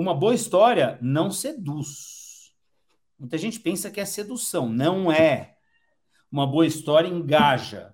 uma boa história não seduz. Muita gente pensa que é sedução. Não é. Uma boa história engaja.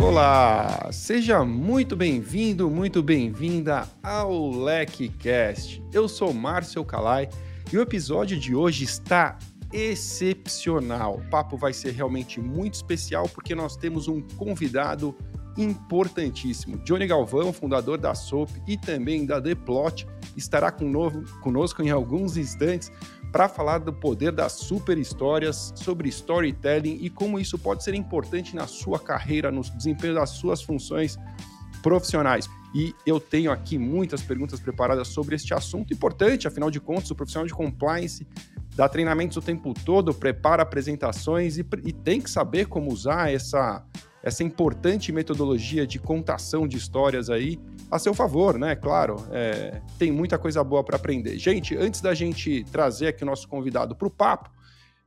Olá, seja muito bem-vindo, muito bem-vinda ao LecCast. Eu sou Márcio Calai e o episódio de hoje está excepcional. O papo vai ser realmente muito especial porque nós temos um convidado importantíssimo. Johnny Galvão, fundador da SOAP e também da The Plot, estará conosco em alguns instantes para falar do poder das super histórias, sobre storytelling e como isso pode ser importante na sua carreira, no desempenho das suas funções profissionais. E eu tenho aqui muitas perguntas preparadas sobre este assunto importante, afinal de contas, o profissional de compliance dá treinamentos o tempo todo, prepara apresentações e, e tem que saber como usar essa, essa importante metodologia de contação de histórias aí a seu favor, né? Claro, é, tem muita coisa boa para aprender. Gente, antes da gente trazer aqui o nosso convidado para o papo,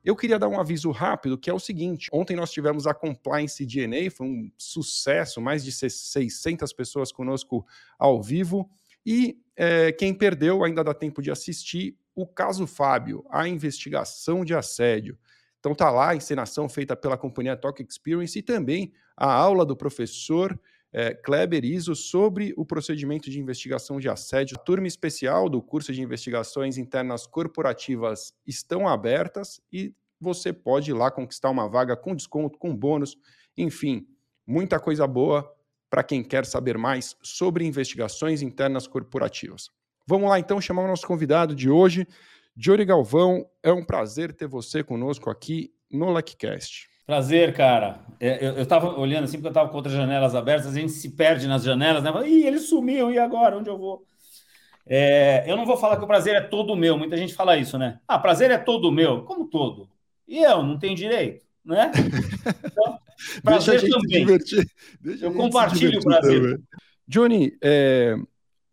eu queria dar um aviso rápido, que é o seguinte: ontem nós tivemos a Compliance DNA, foi um sucesso, mais de 600 pessoas conosco ao vivo. E é, quem perdeu ainda dá tempo de assistir o caso Fábio, a investigação de assédio. Então tá lá a encenação feita pela companhia Talk Experience e também a aula do professor é, Kleber Iso sobre o procedimento de investigação de assédio. A turma especial do curso de investigações internas corporativas estão abertas e você pode ir lá conquistar uma vaga com desconto, com bônus, enfim, muita coisa boa para quem quer saber mais sobre investigações internas corporativas. Vamos lá então chamar o nosso convidado de hoje, Jory Galvão. É um prazer ter você conosco aqui no LecCast. Prazer, cara. É, eu, estava olhando assim, porque eu estava com outras janelas abertas, a gente se perde nas janelas, né? Ih, ele sumiu, e agora? Onde eu vou? É, eu não vou falar que o prazer é todo meu, muita gente fala isso, né? Ah, prazer é todo meu. Como todo? E eu não tenho direito, né? Então, prazer Deixa também. Deixa eu compartilho o prazer. Também. Johnny, é,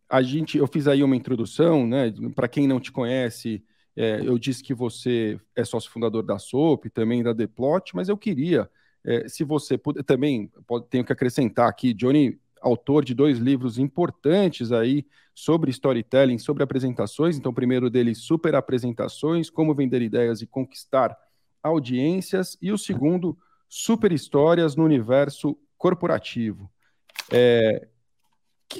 a gente, eu fiz aí uma introdução, né? Para quem não te conhece, é, eu disse que você é sócio fundador da SOP, também da Deplot, mas eu queria, é, se você puder, também pode, tenho que acrescentar aqui, Johnny, autor de dois livros importantes aí sobre storytelling, sobre apresentações. Então, primeiro deles, Super Apresentações, Como Vender Ideias e Conquistar Audiências, e o segundo, Super Histórias no Universo Corporativo. É,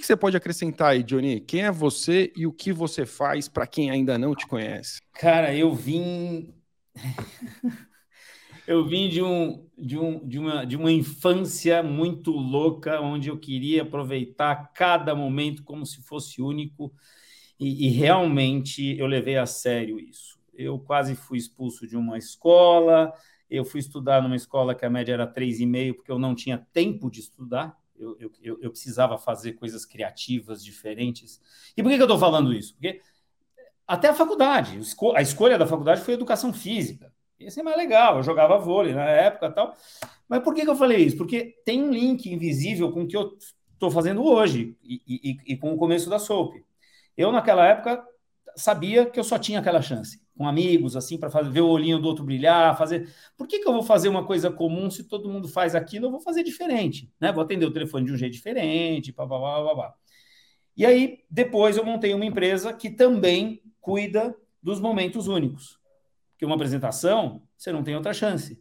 que, você pode acrescentar aí, Johnny? Quem é você e o que você faz para quem ainda não te conhece? Cara, eu vim. eu vim de, um, de, um, de, uma, de uma infância muito louca, onde eu queria aproveitar cada momento como se fosse único, e, e realmente eu levei a sério isso. Eu quase fui expulso de uma escola, eu fui estudar numa escola que a média era 3,5, porque eu não tinha tempo de estudar eu, eu, eu precisava fazer coisas criativas, diferentes. E por que, que eu estou falando isso? Porque até a faculdade, a escolha da faculdade foi educação física. Esse é mais legal, eu jogava vôlei na época tal. Mas por que, que eu falei isso? Porque tem um link invisível com o que eu estou fazendo hoje e, e, e, com o começo da SOAP. Eu, naquela época, sabia que eu só tinha aquela chance com amigos, assim, para ver o olhinho do outro brilhar, fazer. Por que, que eu vou fazer uma coisa comum se todo mundo faz aquilo? Eu vou fazer diferente, né? Vou atender o telefone de um jeito diferente, pá, pá, pá, pá, pá. E aí, depois eu montei uma empresa que também cuida dos momentos únicos. Porque uma apresentação, você não tem outra chance.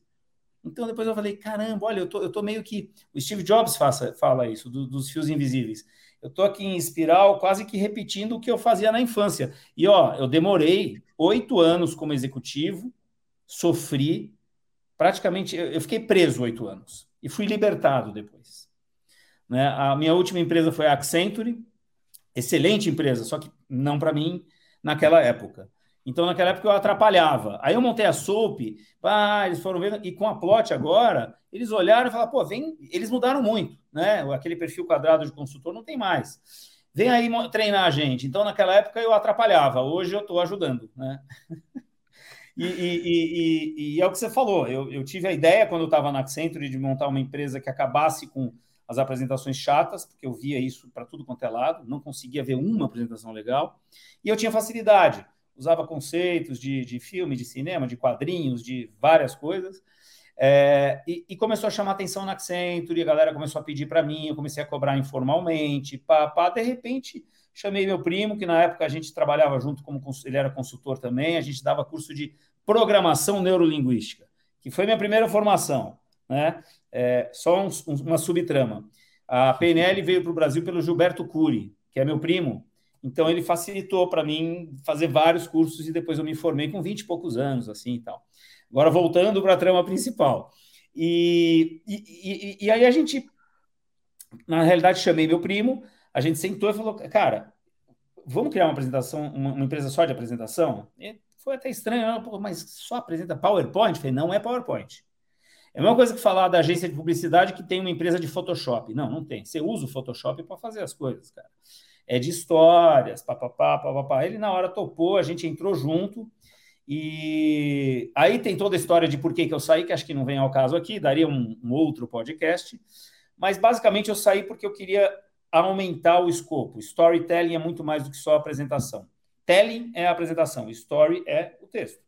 Então, depois eu falei, caramba, olha, eu tô, eu tô meio que... O Steve Jobs faça, fala isso, do, dos fios invisíveis. Eu tô aqui em espiral, quase que repetindo o que eu fazia na infância. E, ó, eu demorei oito anos como executivo, sofri, praticamente, eu fiquei preso oito anos e fui libertado depois. Né? A minha última empresa foi a Accenture, excelente empresa, só que não para mim naquela época. Então, naquela época eu atrapalhava. Aí eu montei a SOAP, ah, eles foram vendo, e com a Plot agora, eles olharam e falaram, pô, vem, eles mudaram muito, né? Aquele perfil quadrado de consultor não tem mais vem aí treinar a gente. Então, naquela época eu atrapalhava, hoje eu estou ajudando, né? E, e, e, e, é o que você falou. Eu, eu tive a ideia, quando eu estava na Accenture, de montar uma empresa que acabasse com as apresentações chatas, porque eu via isso para tudo quanto é lado, não conseguia ver uma apresentação legal, e eu tinha facilidade. Usava conceitos de, de filme, de cinema, de quadrinhos, de várias coisas. É, e, e, começou a chamar atenção na Accenture, a galera começou a pedir para mim, eu comecei a cobrar informalmente, pá, pá, de repente chamei meu primo, que na época a gente trabalhava junto, como ele era consultor também, a gente dava curso de programação neurolinguística, que foi minha primeira formação, né? É, só um, uma subtrama. A PNL veio para o Brasil pelo Gilberto Cury, que é meu primo, então ele facilitou para mim fazer vários cursos e depois eu me formei com 20 e poucos anos, assim e tal. Agora, voltando para a trama principal. E, e, e, e, aí a gente, na realidade, chamei meu primo, a gente sentou e falou, cara, vamos criar uma apresentação, uma, uma empresa só de apresentação? E foi até estranho, mas só apresenta PowerPoint? Eu falei, não é PowerPoint. É a mesma coisa que falar da agência de publicidade que tem uma empresa de Photoshop. Não, não tem. Você usa o Photoshop para fazer as coisas, cara. É de histórias, papapá, papapá. Ele na hora topou, a gente entrou junto. E aí tem toda a história de por que, que eu saí, que acho que não vem ao caso aqui, daria um, um outro podcast. Mas basicamente eu saí porque eu queria aumentar o escopo. Storytelling é muito mais do que só apresentação. Telling é a apresentação, story é o texto.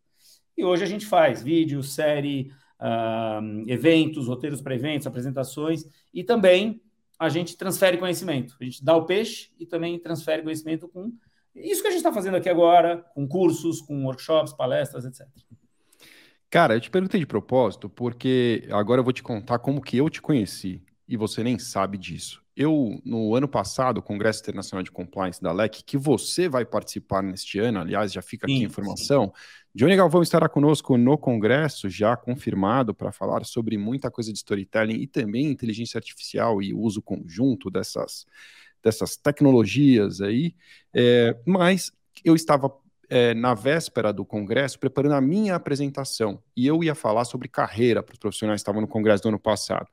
E hoje a gente faz vídeo, série, uh, eventos, roteiros para eventos, apresentações e também a gente transfere conhecimento. A gente dá o peixe e também transfere conhecimento com isso que a gente está fazendo aqui agora, com cursos, com workshops, palestras, etc. Cara, eu te perguntei de propósito, porque agora eu vou te contar como que eu te conheci e você nem sabe disso. Eu, no ano passado, o Congresso Internacional de Compliance da LEC, que você vai participar neste ano, aliás, já fica aqui sim, a informação. Sim. Johnny Galvão estará conosco no Congresso, já confirmado, para falar sobre muita coisa de storytelling e também inteligência artificial e uso conjunto dessas, dessas tecnologias aí, é, mas eu estava é, na véspera do congresso preparando a minha apresentação e eu ia falar sobre carreira para os profissionais que estavam no congresso do ano passado.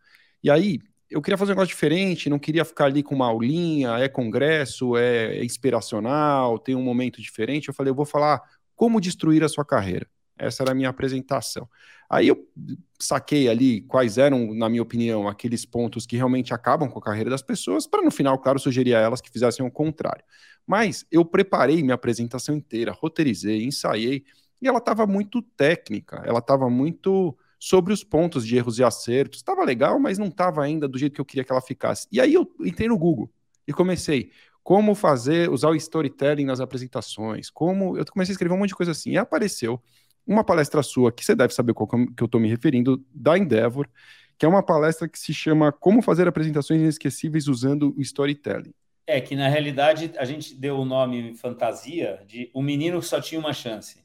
E aí eu queria fazer um negócio diferente, não queria ficar ali com uma aulinha, é congresso, é inspiracional, tem um momento diferente. Eu falei, eu vou falar como destruir a sua carreira. Essa era a minha apresentação. Aí eu saquei ali quais eram, na minha opinião, aqueles pontos que realmente acabam com a carreira das pessoas, para no final, claro, sugerir a elas que fizessem o contrário. Mas eu preparei minha apresentação inteira, roteirizei, ensaiei, e ela estava muito técnica, ela estava muito sobre os pontos de erros e acertos. Estava legal, mas não estava ainda do jeito que eu queria que ela ficasse. E aí eu entrei no Google e comecei como fazer, usar o storytelling nas apresentações, como eu comecei a escrever um monte de coisa assim. E apareceu uma palestra sua, que você deve saber qual que eu estou me referindo, da Endeavor, que é uma palestra que se chama Como Fazer Apresentações Inesquecíveis Usando o Storytelling. É, que na realidade a gente deu o nome fantasia de O Menino que Só Tinha Uma Chance.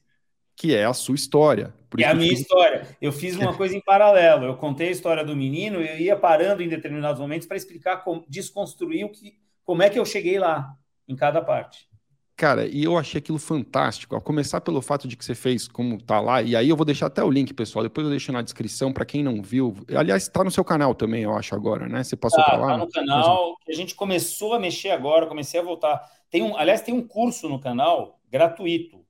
Que é a sua história. É a minha fiz... história. Eu fiz uma coisa em paralelo. Eu contei a história do menino e eu ia parando em determinados momentos para explicar, como, desconstruir o que, como é que eu cheguei lá, em cada parte. Cara, e eu achei aquilo fantástico. A começar pelo fato de que você fez como tá lá, e aí eu vou deixar até o link, pessoal. Depois eu deixo na descrição para quem não viu. Aliás, está no seu canal também, eu acho, agora, né? Você passou tá, para lá? Tá no canal, a gente começou a mexer agora, comecei a voltar. Tem um, aliás, tem um curso no canal gratuito,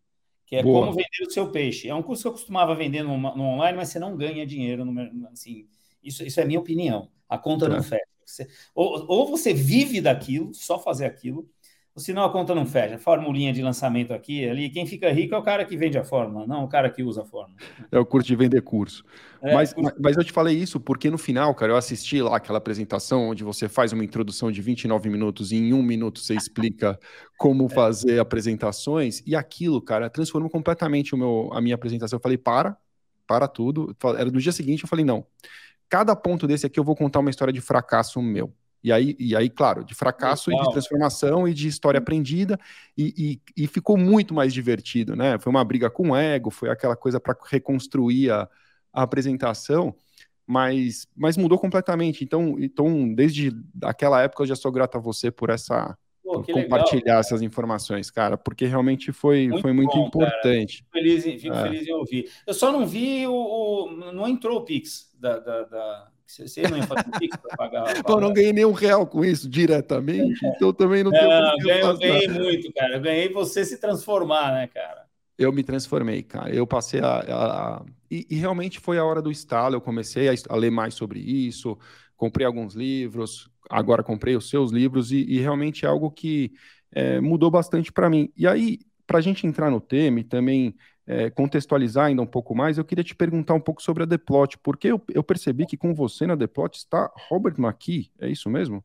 que é Boa. como vender o seu peixe. É um curso que eu costumava vender no, no online, mas você não ganha dinheiro. No, assim, isso, isso é minha opinião. A conta não fecha. Você, ou, ou você vive daquilo, só fazer aquilo, senão a conta não fecha. Formulinha de lançamento aqui, ali. Quem fica rico é o cara que vende a fórmula, não o cara que usa a fórmula. É o curso de vender curso. É, mas, curso... mas eu te falei isso porque no final, cara, eu assisti lá aquela apresentação onde você faz uma introdução de 29 minutos e em um minuto você explica como é. fazer apresentações e aquilo, cara, transformou completamente o meu, a minha apresentação. Eu falei, para, para tudo. Era no dia seguinte, eu falei, não. Cada ponto desse aqui eu vou contar uma história de fracasso meu. E aí, e aí, claro, de fracasso Legal. e de transformação e de história aprendida, e, e, e, ficou muito mais divertido, né? Foi uma briga com o ego, foi aquela coisa para reconstruir a, a, apresentação, mas, mas mudou completamente. Então, então, desde aquela época, eu já sou grato a você por essa. Pô, compartilhar legal, essas informações, cara, porque realmente foi muito, foi muito bom, importante. Fico, feliz, fico é. feliz em ouvir. Eu só não vi o. o não entrou o Pix da, da, da você não ia fazer Pix para pagar. Eu não ganhei nenhum real com isso diretamente, então também não, tenho. Não, ganhei, eu ganhei muito, cara. Eu ganhei você se transformar, né, cara? Eu me transformei, cara. Eu passei a. a, a... E, e, realmente foi a hora do estalo. Eu comecei a, a, ler mais sobre isso, comprei alguns livros, agora comprei os seus livros, e, e realmente é algo que é, mudou bastante para mim. E aí, para a gente entrar no tema e também é, contextualizar ainda um pouco mais, eu queria te perguntar um pouco sobre a Deplot, porque eu, eu percebi que com você na Deplot está Robert McKee, é isso mesmo?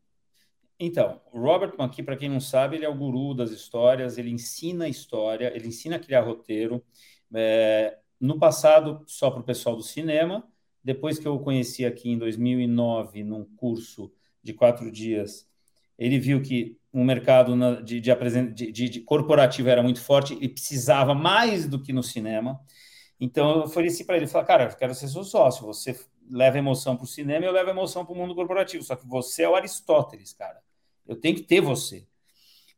Então, Robert McKee, para quem não sabe, ele é o guru das histórias, ele ensina história, ele ensina a criar roteiro. É, no passado, só para o pessoal do cinema, depois que eu o conheci aqui em 2009, num curso de quatro dias, ele viu que o mercado de, de, de, de, corporativo era muito forte e precisava mais do que no cinema. Então eu ofereci para ele, falei, cara, eu quero ser seu sócio, você leva emoção para o cinema e eu levo emoção para o mundo corporativo, só que você é o Aristóteles, cara. Eu tenho que ter você.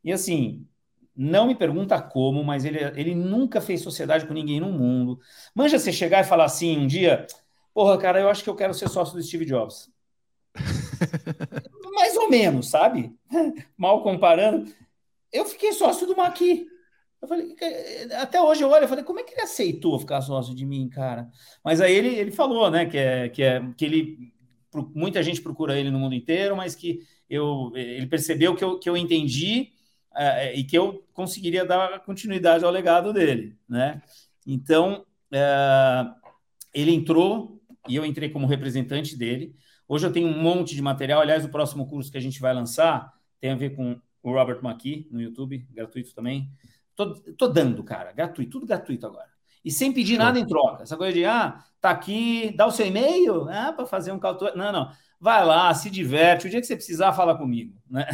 E assim, não me pergunta como, mas ele, ele nunca fez sociedade com ninguém no mundo. Manja você chegar e falar assim um dia, porra, cara, eu acho que eu quero ser sócio do Steve Jobs. Mais ou menos, sabe? Mal comparando. Eu fiquei sócio do Maqui. Eu falei, até hoje eu olho, eu falei, como é que ele aceitou ficar sócio de mim, cara? Mas aí ele, ele falou, né, que é, que é que ele muita gente procura ele no mundo inteiro, mas que eu ele percebeu que eu, que eu entendi é, e que eu conseguiria dar continuidade ao legado dele, né? Então é, ele entrou e eu entrei como representante dele. Hoje eu tenho um monte de material. Aliás, o próximo curso que a gente vai lançar tem a ver com o Robert McKee no YouTube, gratuito também. Tô, tô dando, cara, gratuito, tudo gratuito agora. E sem pedir nada em troca. Essa coisa de, ah, tá aqui, dá o seu e-mail, ah, para fazer um call Não, não. Vai lá, se diverte. O dia que você precisar, fala comigo, né?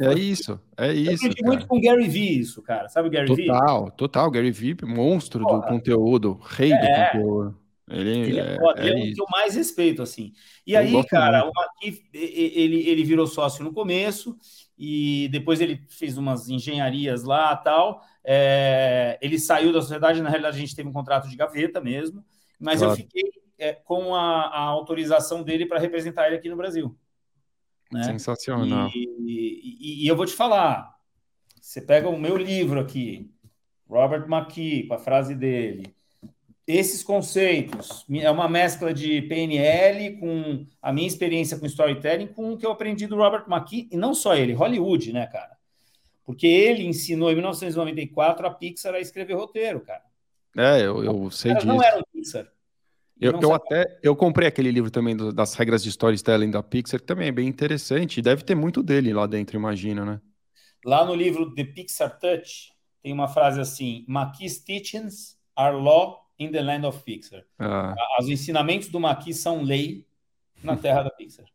É isso, é isso. Eu aprendi muito com o Gary Vee isso, cara. Sabe o Gary total, Vee? Total, total. Gary Vee, monstro Porra. do conteúdo, rei é. do conteúdo. Ele, ele é, foda, é, é, é o que eu mais respeito, assim. E eu aí, cara, o Maqui, ele, ele virou sócio no começo, e depois ele fez umas engenharias lá tal. É, ele saiu da sociedade, na realidade, a gente teve um contrato de gaveta mesmo, mas claro. eu fiquei é, com a, a, autorização dele para representar ele aqui no Brasil. Né? Sensacional. E, e, e, eu vou te falar: você pega o meu livro aqui, Robert McKee, com a frase dele esses conceitos é uma mescla de PNL com a minha experiência com storytelling com o que eu aprendi do Robert McKee, e não só ele, Hollywood, né, cara? Porque ele ensinou em 1994 a Pixar a escrever roteiro, cara. É, eu, eu sei disso. não eram Pixar. Eu, eu até eu comprei aquele livro também do, das regras de storytelling da Pixar, que também é bem interessante. Deve ter muito dele lá dentro, imagina, né? Lá no livro The Pixar Touch tem uma frase assim: McKee's teachings are law in the land of Pixar. Ah. Os ensinamentos do Maqui são lei na terra da Pixar.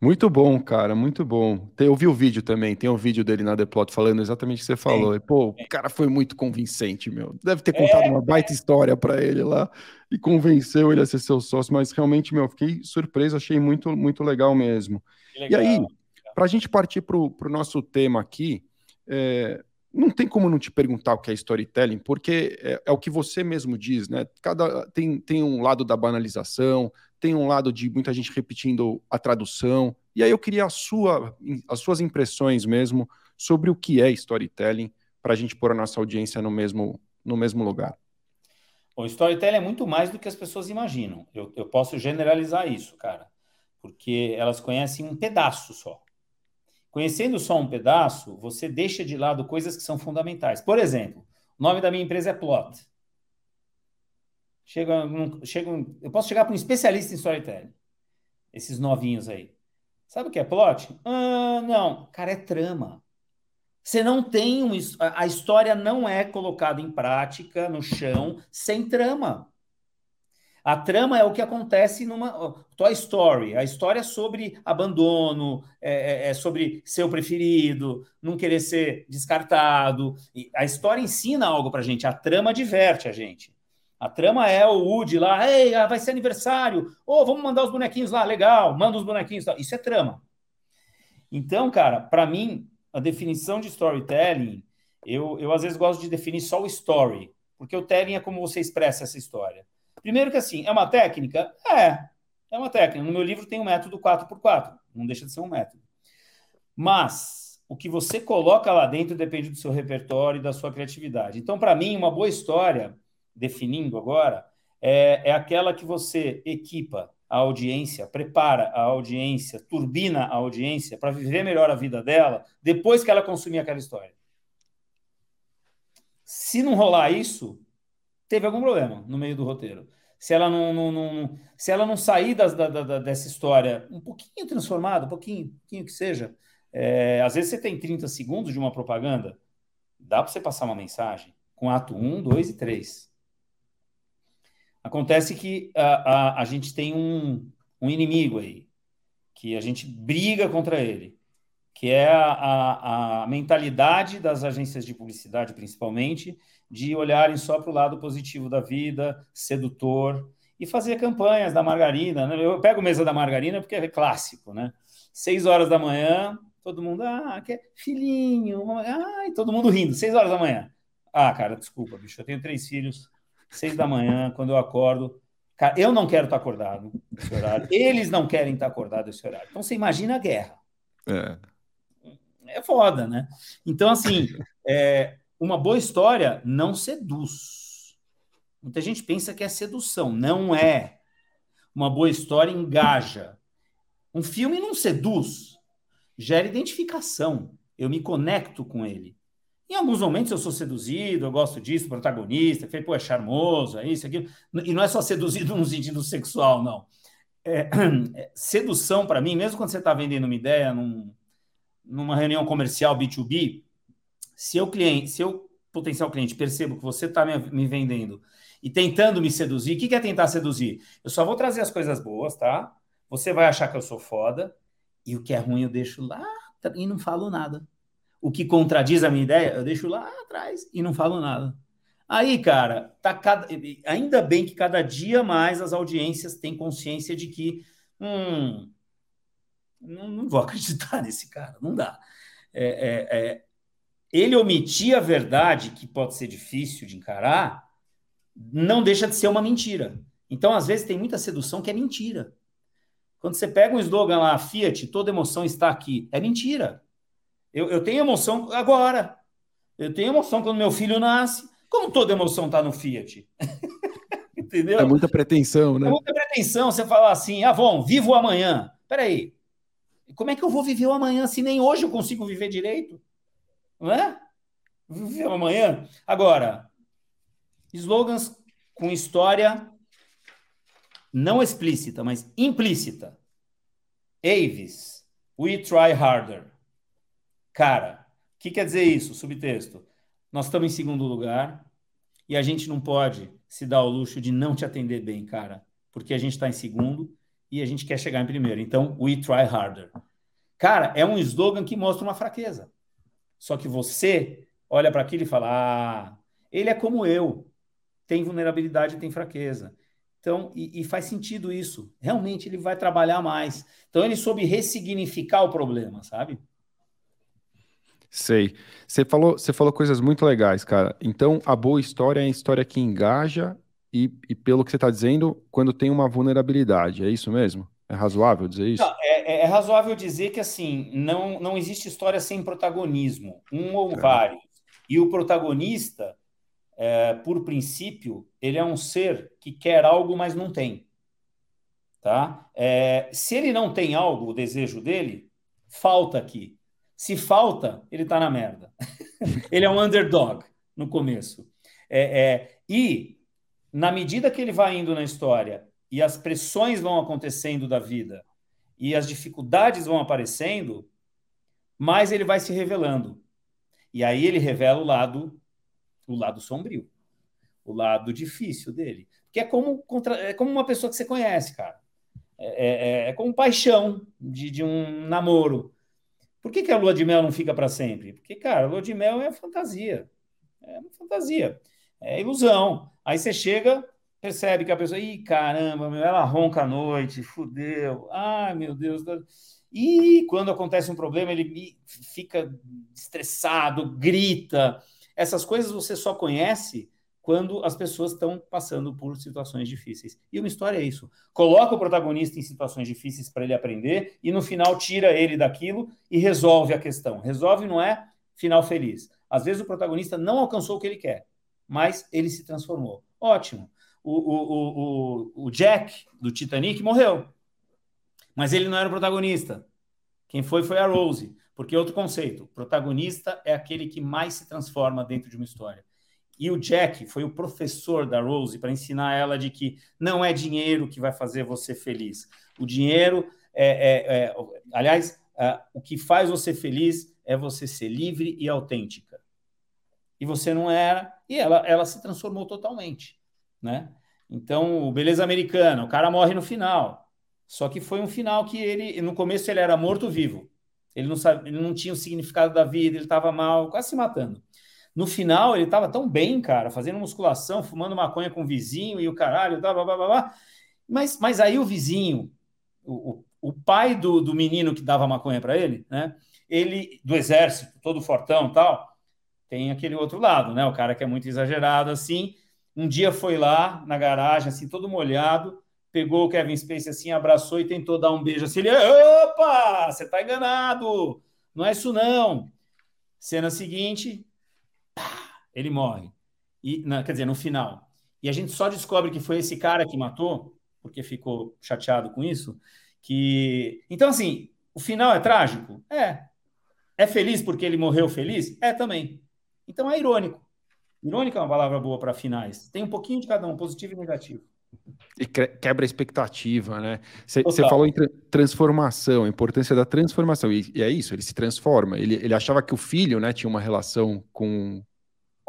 Muito bom, cara, muito bom. Tem, eu vi o vídeo também, tem o um vídeo dele na The Plot falando exatamente o que você falou. E, pô, o cara foi muito convincente, meu. Deve ter contado é, uma baita história para ele lá e convenceu ele a ser seu sócio, mas realmente, meu, fiquei surpreso, achei muito, muito legal mesmo. Legal. E aí, para a gente partir para o nosso tema aqui, é, não tem como não te perguntar o que é storytelling, porque é, é, o que você mesmo diz, né? Cada tem, tem um lado da banalização, tem um lado de muita gente repetindo a tradução. E aí eu queria a sua, as suas impressões mesmo sobre o que é storytelling para a gente pôr a nossa audiência no mesmo, no mesmo lugar. O storytelling é muito mais do que as pessoas imaginam. Eu, eu posso generalizar isso, cara, porque elas conhecem um pedaço só. Conhecendo só um pedaço, você deixa de lado coisas que são fundamentais. Por exemplo, o nome da minha empresa é Plot. Chega, chega, eu posso chegar para um especialista em storytelling. Esses novinhos aí. Sabe o que é plot? Ah, não, cara, é trama. Você não tem um, a história não é colocada em prática no chão sem trama. A trama é o que acontece numa Toy Story. A história é sobre abandono, é, é, é sobre ser o preferido, não querer ser descartado. E a história ensina algo pra gente, a trama diverte a gente. A trama é o Woody lá, ei, ah, vai ser aniversário, ou oh, vamos mandar os bonequinhos lá, legal, manda os bonequinhos. Isso é trama. Então, cara, para mim, a definição de storytelling, eu, eu às vezes gosto de definir só o story, porque o telling é como você expressa essa história. Primeiro que assim, é uma técnica? É, é uma técnica. No meu livro tem um método 4x4, não deixa de ser um método. Mas o que você coloca lá dentro depende do seu repertório e da sua criatividade. Então, para mim, uma boa história, definindo agora, é, é aquela que você equipa a audiência, prepara a audiência, turbina a audiência para viver melhor a vida dela depois que ela consumir aquela história. Se não rolar isso, teve algum problema no meio do roteiro. Se ela não, não, não se ela não sair das, da, da, dessa história um pouquinho transformada, um pouquinho, pouquinho que seja, é, às vezes você tem 30 segundos de uma propaganda, dá para você passar uma mensagem com ato 1, 2 e 3. Acontece que a, a, a gente tem um, um inimigo aí, que a gente briga contra ele, que é a, a, mentalidade das agências de publicidade, principalmente, de olharem só para o lado positivo da vida, sedutor, e fazer campanhas da margarina. Né? Eu pego mesa da margarina porque é clássico, né? Seis horas da manhã, todo mundo, ah, que filhinho, ai, todo mundo rindo, seis horas da manhã. Ah, cara, desculpa, bicho, eu tenho três filhos, seis da manhã, quando eu acordo, cara, eu não quero estar acordado nesse horário, eles não querem estar acordados nesse horário. Então você imagina a guerra. É, é foda, né? Então, assim, é, uma boa história não seduz. Muita gente pensa que é sedução, não é. Uma boa história engaja. Um filme não seduz, gera identificação. Eu me conecto com ele. Em alguns momentos eu sou seduzido, eu gosto disso, protagonista, que pô, é charmoso, é isso, aquilo. E não é só seduzido no sentido sexual, não. É, é, sedução, para mim, mesmo quando você está vendendo uma ideia num, numa reunião comercial B2B, se o cliente, se eu potencial cliente percebo que você está me, me, vendendo e tentando me seduzir, o que, que é tentar seduzir? Eu só vou trazer as coisas boas, tá? Você vai achar que eu sou foda, e o que é ruim eu deixo lá e não falo nada o que contradiz a minha ideia, eu deixo lá atrás e não falo nada. Aí, cara, tá cada... ainda bem que cada dia mais as audiências têm consciência de que hum, não, não vou acreditar nesse cara, não dá. É, é, é... Ele omitir a verdade, que pode ser difícil de encarar, não deixa de ser uma mentira. Então, às vezes, tem muita sedução que é mentira. Quando você pega um slogan lá, Fiat, toda emoção está aqui, é mentira. Eu, eu tenho emoção agora. Eu tenho emoção quando meu filho nasce. Como toda emoção está no Fiat. Entendeu? É muita pretensão, né? É muita pretensão você falar assim, ah, bom, vivo amanhã. Peraí, como é que eu vou viver o amanhã se nem hoje eu consigo viver direito? Não é? Viver o amanhã. Agora, slogans com história não explícita, mas implícita. Avis, we try harder. Cara, o que quer dizer isso? Subtexto. Nós estamos em segundo lugar e a gente não pode se dar o luxo de não te atender bem, cara, porque a gente está em segundo e a gente quer chegar em primeiro. Então, we try harder. Cara, é um slogan que mostra uma fraqueza. Só que você olha para aquilo e fala: ah, ele é como eu, tem vulnerabilidade tem fraqueza. Então, e, e, faz sentido isso. Realmente ele vai trabalhar mais. Então, ele soube ressignificar o problema, sabe? Sei. Você falou, você falou coisas muito legais, cara. Então, a boa história é a história que engaja e, e pelo que você está dizendo, quando tem uma vulnerabilidade. É isso mesmo? É razoável dizer isso? Não, é, é, é, razoável dizer que, assim, não, não existe história sem protagonismo, um ou é. vários. E o protagonista, é, por princípio, ele é um ser que quer algo, mas não tem. Tá? É, se ele não tem algo, o desejo dele, falta aqui. Se falta, ele está na merda. ele é um underdog no começo. É, é, e, na medida que ele vai indo na história e as pressões vão acontecendo da vida e as dificuldades vão aparecendo, mais ele vai se revelando. E aí ele revela o lado, o lado sombrio, o lado difícil dele. Que é como, contra, é como uma pessoa que você conhece, cara. É, é, é como paixão de, de um namoro. Por que, que a lua de mel não fica para sempre? Porque, cara, a lua de mel é fantasia. É uma fantasia. É ilusão. Aí você chega, percebe que a pessoa, ih, caramba, meu, ela ronca à noite, fudeu. Ai, meu Deus. E quando acontece um problema, ele fica estressado, grita. Essas coisas você só conhece quando as pessoas estão passando por situações difíceis. E uma história é isso. Coloca o protagonista em situações difíceis para ele aprender e no final tira ele daquilo e resolve a questão. Resolve não é final feliz. Às vezes o protagonista não alcançou o que ele quer, mas ele se transformou. Ótimo. O, o, o, o Jack do Titanic morreu, mas ele não era o protagonista. Quem foi foi a Rose, porque outro conceito. Protagonista é aquele que mais se transforma dentro de uma história. E o Jack foi o professor da Rose para ensinar ela de que não é dinheiro que vai fazer você feliz. O dinheiro é, é, é aliás, é, o que faz você feliz é você ser livre e autêntica. E você não era, e ela, ela se transformou totalmente, né? Então, o beleza americana, o cara morre no final. Só que foi um final que ele, no começo, ele era morto-vivo. Ele não, sabe, ele não tinha o significado da vida, ele estava mal, quase se matando. No final, ele estava tão bem, cara, fazendo musculação, fumando maconha com o vizinho e o caralho, blá, blá, blá, blá. Mas, mas aí o vizinho, o, o, pai do, do menino que dava maconha para ele, né? Ele, do exército, todo fortão tal, tem aquele outro lado, né? O cara que é muito exagerado assim. Um dia foi lá na garagem, assim, todo molhado, pegou o Kevin Spacey assim, abraçou e tentou dar um beijo assim. Ele, opa, você tá enganado, não é isso não. Cena seguinte, ele morre. E, na, quer dizer, no final. E a gente só descobre que foi esse cara que matou, porque ficou chateado com isso, que... Então, assim, o final é trágico? É. É feliz porque ele morreu feliz? É também. Então é irônico. Irônico é uma palavra boa para finais. Tem um pouquinho de cada um, positivo e negativo. E quebra a expectativa, né? Você falou em tra transformação, a importância da transformação. E, e, é isso, ele se transforma. Ele, ele achava que o filho né, tinha uma relação com,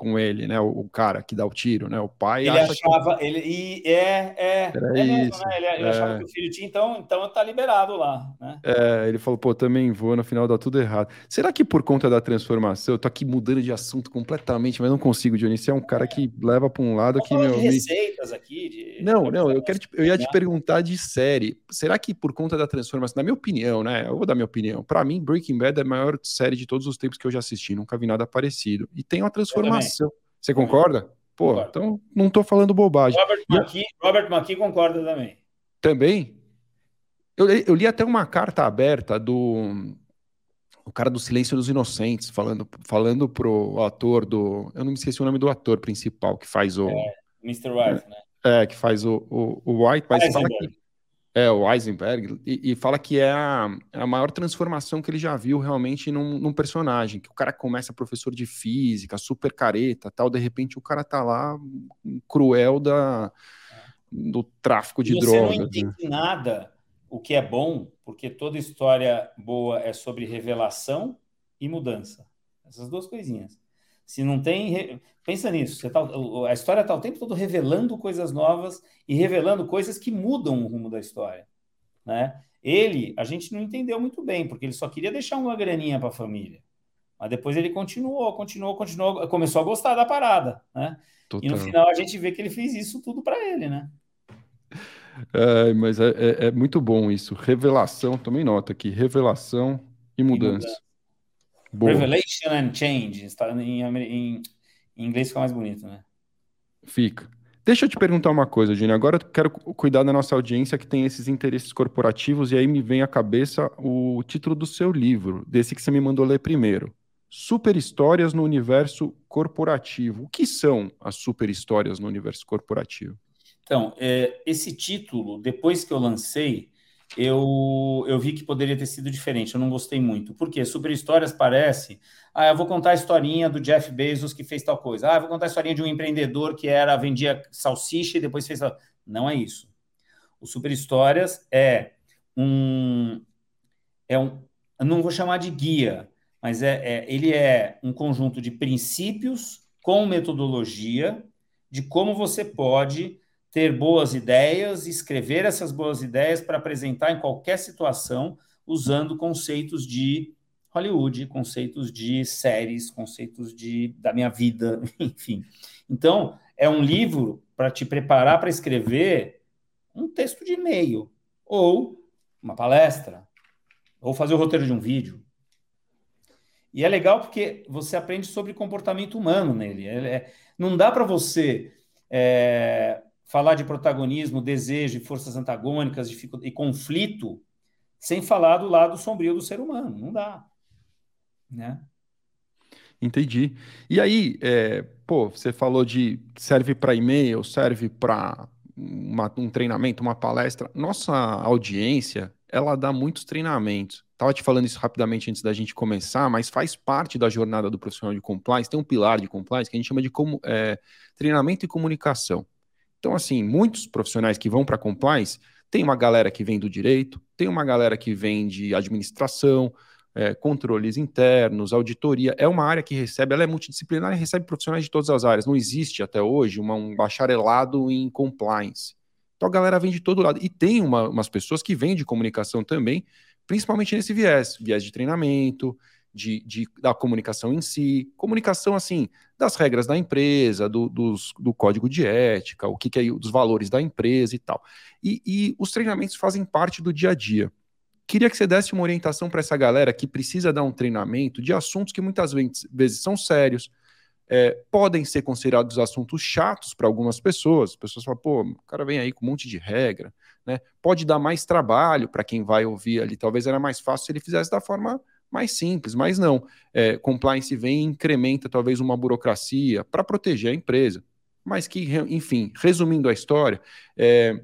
com ele, né? O, o, cara que dá o tiro, né? O pai. Ele achava, que... ele e é, é, Era é mesmo, isso, né? Ele, ele é... achava que o filho tinha, então, então tá liberado lá, né? É, ele falou, pô, também vou, no final dá tudo errado. Será que por conta da transformação, eu tô aqui mudando de assunto completamente, mas não consigo. Você é um cara que leva para um lado que meu. De receitas aqui. De... Não, não, eu quero, te, eu ia te perguntar de série. Será que por conta da transformação, na minha opinião, né? Eu vou dar minha opinião. Para mim, Breaking Bad é a maior série de todos os tempos que eu já assisti. Nunca vi nada parecido. E tem uma transformação. Você concorda? Pô, concordo. então não estou falando bobagem. Robert McKee, Robert McKee concorda também. Também? Eu, eu, li até uma carta aberta do o cara do Silêncio dos Inocentes, falando, falando pro ator do. Eu não me esqueci o nome do ator principal que faz o. É, Mr. White, né? É, que faz o, o, o White, mas fala que, é, o Eisenberg, e, e fala que é a, a, maior transformação que ele já viu realmente num, num, personagem, que o cara começa professor de física, super careta, tal, de repente o cara tá lá cruel da, do tráfico de e drogas. Você não entende né? nada o que é bom, porque toda história boa é sobre revelação e mudança. Essas duas coisinhas. Se não tem. Pensa nisso. Tá, a história está o tempo todo revelando coisas novas e revelando coisas que mudam o rumo da história. Né? Ele, a gente não entendeu muito bem, porque ele só queria deixar uma graninha para a família. Mas depois ele continuou, continuou, continuou, começou a gostar da parada. Né? E no final a gente vê que ele fez isso tudo para ele, né? É, mas é, é, é, muito bom isso. Revelação, tomei nota aqui. Revelação e mudança. E mudança. Boa. Revelation and Change. Em, em, em inglês fica mais bonito, né? Fica. Deixa eu te perguntar uma coisa, Gini. Agora eu quero cuidar da nossa audiência que tem esses interesses corporativos, e aí me vem à cabeça o título do seu livro, desse que você me mandou ler primeiro. Super Histórias no Universo Corporativo. O que são as super histórias no universo corporativo? Então, é, esse título, depois que eu lancei, eu, eu vi que poderia ter sido diferente. Eu não gostei muito. Por quê? Super Histórias parece. Ah, eu vou contar a historinha do Jeff Bezos que fez tal coisa. Ah, eu vou contar a historinha de um empreendedor que era vendia salsicha e depois fez. Não é isso. O Super Histórias é um. É um. Não vou chamar de guia, mas é, é ele é um conjunto de princípios com metodologia de como você pode ter boas ideias, escrever essas boas ideias para apresentar em qualquer situação, usando conceitos de Hollywood, conceitos de séries, conceitos de da minha vida, enfim. Então, é um livro para te preparar para escrever um texto de e-mail, ou uma palestra, ou fazer o roteiro de um vídeo. E é legal porque você aprende sobre comportamento humano nele. É, é, não dá para você é, falar de protagonismo, desejo, forças antagônicas e conflito, sem falar do lado sombrio do ser humano. Não dá. Né? Entendi. E aí, é, pô, você falou de serve para e-mail, serve para um treinamento, uma palestra. Nossa audiência ela dá muitos treinamentos. Estava te falando isso rapidamente antes da gente começar, mas faz parte da jornada do profissional de compliance. Tem um pilar de compliance que a gente chama de como, é, treinamento e comunicação. Então, assim, muitos profissionais que vão para compliance, tem uma galera que vem do direito, tem uma galera que vem de administração, é, controles internos, auditoria. É uma área que recebe, ela é multidisciplinar e recebe profissionais de todas as áreas. Não existe até hoje uma, um bacharelado em compliance. Então a galera vem de todo lado. E tem uma, umas pessoas que vêm de comunicação também, principalmente nesse viés, viés de treinamento, de, de, da comunicação em si, comunicação assim, das regras da empresa, do, dos, do código de ética, o que, que é dos valores da empresa e tal. E, e os treinamentos fazem parte do dia a dia. Queria que você desse uma orientação para essa galera que precisa dar um treinamento de assuntos que muitas vezes são sérios, é, podem ser considerados assuntos chatos para algumas pessoas. As pessoas falam, pô, o cara vem aí com um monte de regra, né? Pode dar mais trabalho para quem vai ouvir ali. Talvez era mais fácil se ele fizesse da forma mais simples, mas não. É, compliance vem e incrementa talvez uma burocracia para proteger a empresa. Mas que, enfim, resumindo a história, é,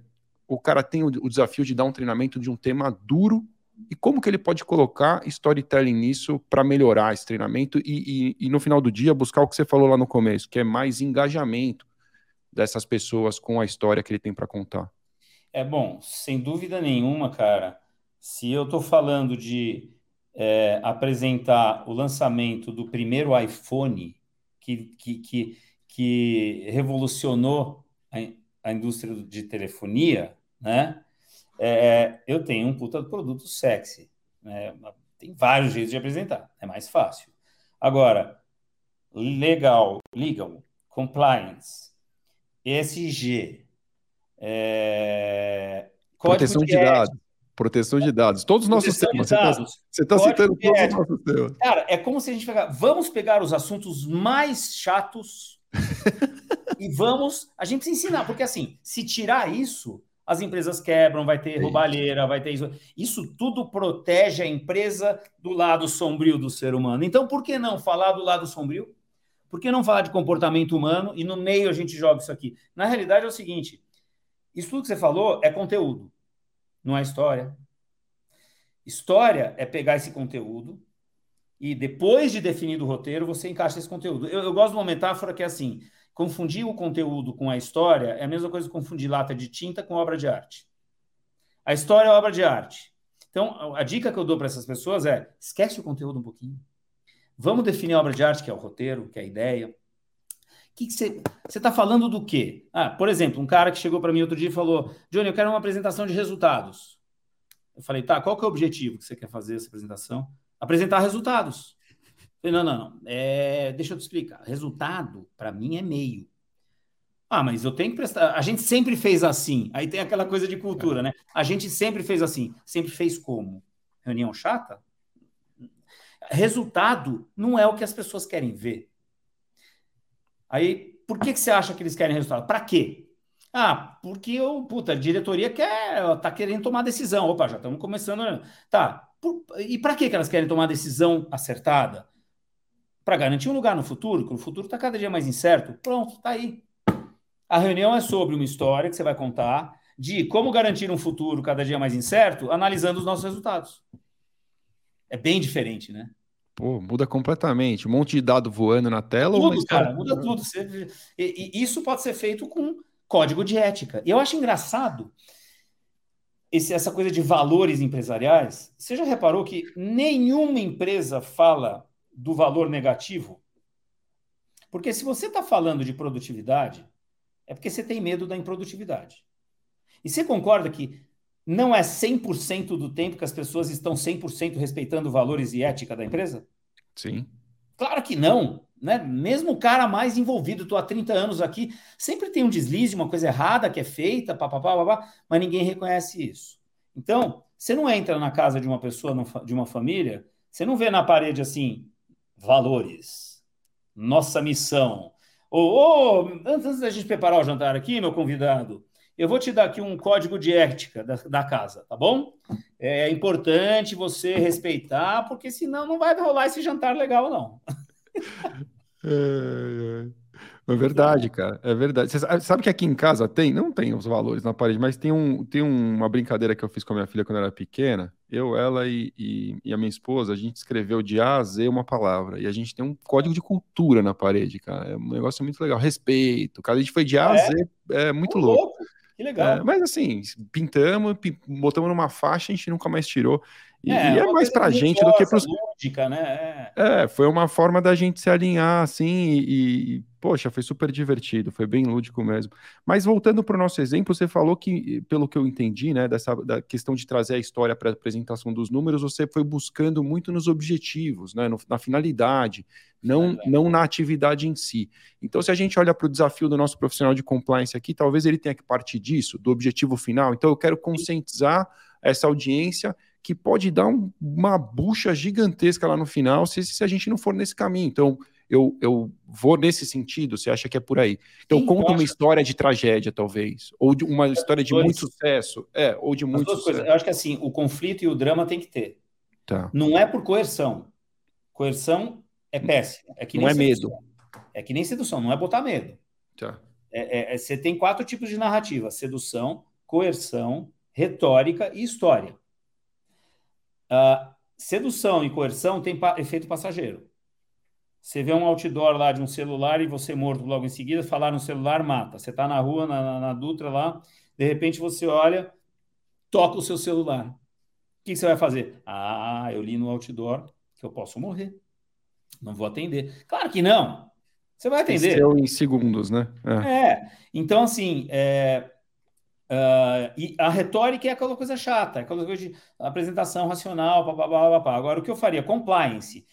o cara tem o, o desafio de dar um treinamento de um tema duro e como que ele pode colocar storytelling nisso para melhorar esse treinamento e, e, e, no final do dia buscar o que você falou lá no começo, que é mais engajamento dessas pessoas com a história que ele tem para contar? É bom, sem dúvida nenhuma, cara. Se eu estou falando de é, apresentar o lançamento do primeiro iPhone que, que, que, que revolucionou a, a indústria de telefonia, né? é, eu tenho um puta produto sexy. Né? Tem vários jeitos de apresentar, é mais fácil. Agora, legal, legal, compliance, ESG, é, proteção de, de dados. Proteção de dados. Todos os nossos temas. Você está tá citando todos os nossos temas. Cara, é como se a gente pegar. Vamos pegar os assuntos mais chatos e vamos. A gente precisa ensinar, porque assim, se tirar isso, as empresas quebram, vai ter roubalheira, vai ter isso. Isso tudo protege a empresa do lado sombrio do ser humano. Então, por que não falar do lado sombrio? Por que não falar de comportamento humano e no meio a gente joga isso aqui? Na realidade é o seguinte: isso tudo que você falou é conteúdo, não é história. História é pegar esse conteúdo e depois de definido o roteiro, você encaixa esse conteúdo. Eu, eu gosto de uma metáfora que é assim: Confundir o conteúdo com a história é a mesma coisa que confundir lata de tinta com obra de arte. A história é obra de arte. Então, a dica que eu dou para essas pessoas é: esquece o conteúdo um pouquinho. Vamos definir a obra de arte, que é o roteiro, que é a ideia. Que você está falando do quê? Ah, por exemplo, um cara que chegou para mim outro dia e falou: Johnny, eu quero uma apresentação de resultados. Eu falei: tá, qual que é o objetivo que você quer fazer essa apresentação? Apresentar resultados. Falei, não, não, não. É, deixa eu te explicar. Resultado, para mim, é meio. Ah, mas eu tenho que prestar. A gente sempre fez assim. Aí tem aquela coisa de cultura, né? A gente sempre fez assim. Sempre fez como? Reunião chata? Resultado não é o que as pessoas querem ver. Aí, por que, que você acha que eles querem resultado? Para quê? Ah, porque eu, puta, a diretoria quer, tá querendo tomar decisão. Opa, já estamos começando. Tá. Por, e para que, que elas querem tomar decisão acertada? para garantir um lugar no futuro, que o futuro está cada dia mais incerto. Pronto, está aí. A reunião é sobre uma história que você vai contar de como garantir um futuro cada dia mais incerto, analisando os nossos resultados. É bem diferente, né? Pô, muda completamente. Um monte de dado voando na tela. Tudo, cara, muda tudo. E, e, isso pode ser feito com código de ética. E eu acho engraçado esse, essa coisa de valores empresariais. Você já reparou que nenhuma empresa fala do valor negativo? Porque se você está falando de produtividade, é porque você tem medo da improdutividade. E você concorda que não é 100% do tempo que as pessoas estão 100% respeitando valores e ética da empresa? Sim. Claro que não. Né? Mesmo o cara mais envolvido, estou há 30 anos aqui, sempre tem um deslize, uma coisa errada que é feita, papapá, papá, mas ninguém reconhece isso. Então, você não entra na casa de uma pessoa, de uma família, você não vê na parede assim, valores, nossa missão. Ou, oh, antes da gente preparar o jantar aqui, meu convidado, eu vou te dar aqui um código de ética da, da casa, tá bom? É importante você respeitar, porque senão não vai rolar esse jantar legal, não. É, é. É verdade, cara. É verdade. Você sabe que aqui em casa tem, não tem os valores na parede, mas tem, um, tem uma brincadeira que eu fiz com a minha filha quando ela era pequena. Eu, ela e, e, e, a minha esposa, a gente escreveu de A a Z uma palavra. E a gente tem um código de cultura na parede, cara. É um negócio muito legal. Respeito. Cara, a gente foi de A a é? Z. É muito louco. louco. Que legal. É, mas assim, pintamos, botamos numa faixa, a gente nunca mais tirou. E é, e é mais pra gente do que pros. Lúdica, né? É. é. foi uma forma da gente se alinhar, assim, e, e, poxa, foi super divertido, foi bem lúdico mesmo. Mas voltando para o nosso exemplo, você falou que, pelo que eu entendi, né, dessa da questão de trazer a história para a apresentação dos números, você foi buscando muito nos objetivos, né, no, na finalidade, não, é não na atividade em si. Então, se a gente olha para o desafio do nosso profissional de compliance aqui, talvez ele tenha que partir disso, do objetivo final. Então, eu quero conscientizar essa audiência que pode dar um, uma bucha gigantesca lá no final se, se a gente não for nesse caminho. Então, eu, eu vou nesse sentido, você acha que é por aí? Então, Sim, conta uma história de tragédia, talvez, ou de uma história de muito sucesso, é, ou de muito sucesso. Coisas. Eu acho que assim, o conflito e o drama tem que ter. Tá. Não é por coerção. Coerção é péssimo. É que não é sedução. medo. É que nem sedução, não é botar medo. Tá. É, é, é, você tem quatro tipos de narrativa: sedução, coerção, retórica e história. Uh, sedução e coerção tem pa efeito passageiro. Você vê um outdoor lá de um celular e você morto logo em seguida, falar no celular mata. Você está na rua, na, na, Dutra lá, de repente você olha, toca o seu celular. O que, que você vai fazer? Ah, eu li no outdoor que eu posso morrer. Não vou atender. Claro que não. Você vai atender. em segundos, né? É. é. Então, assim, é, Uh, e a retórica é aquela coisa chata, aquela coisa de apresentação racional, papapá, papapá. Agora, o que eu faria? Compliance.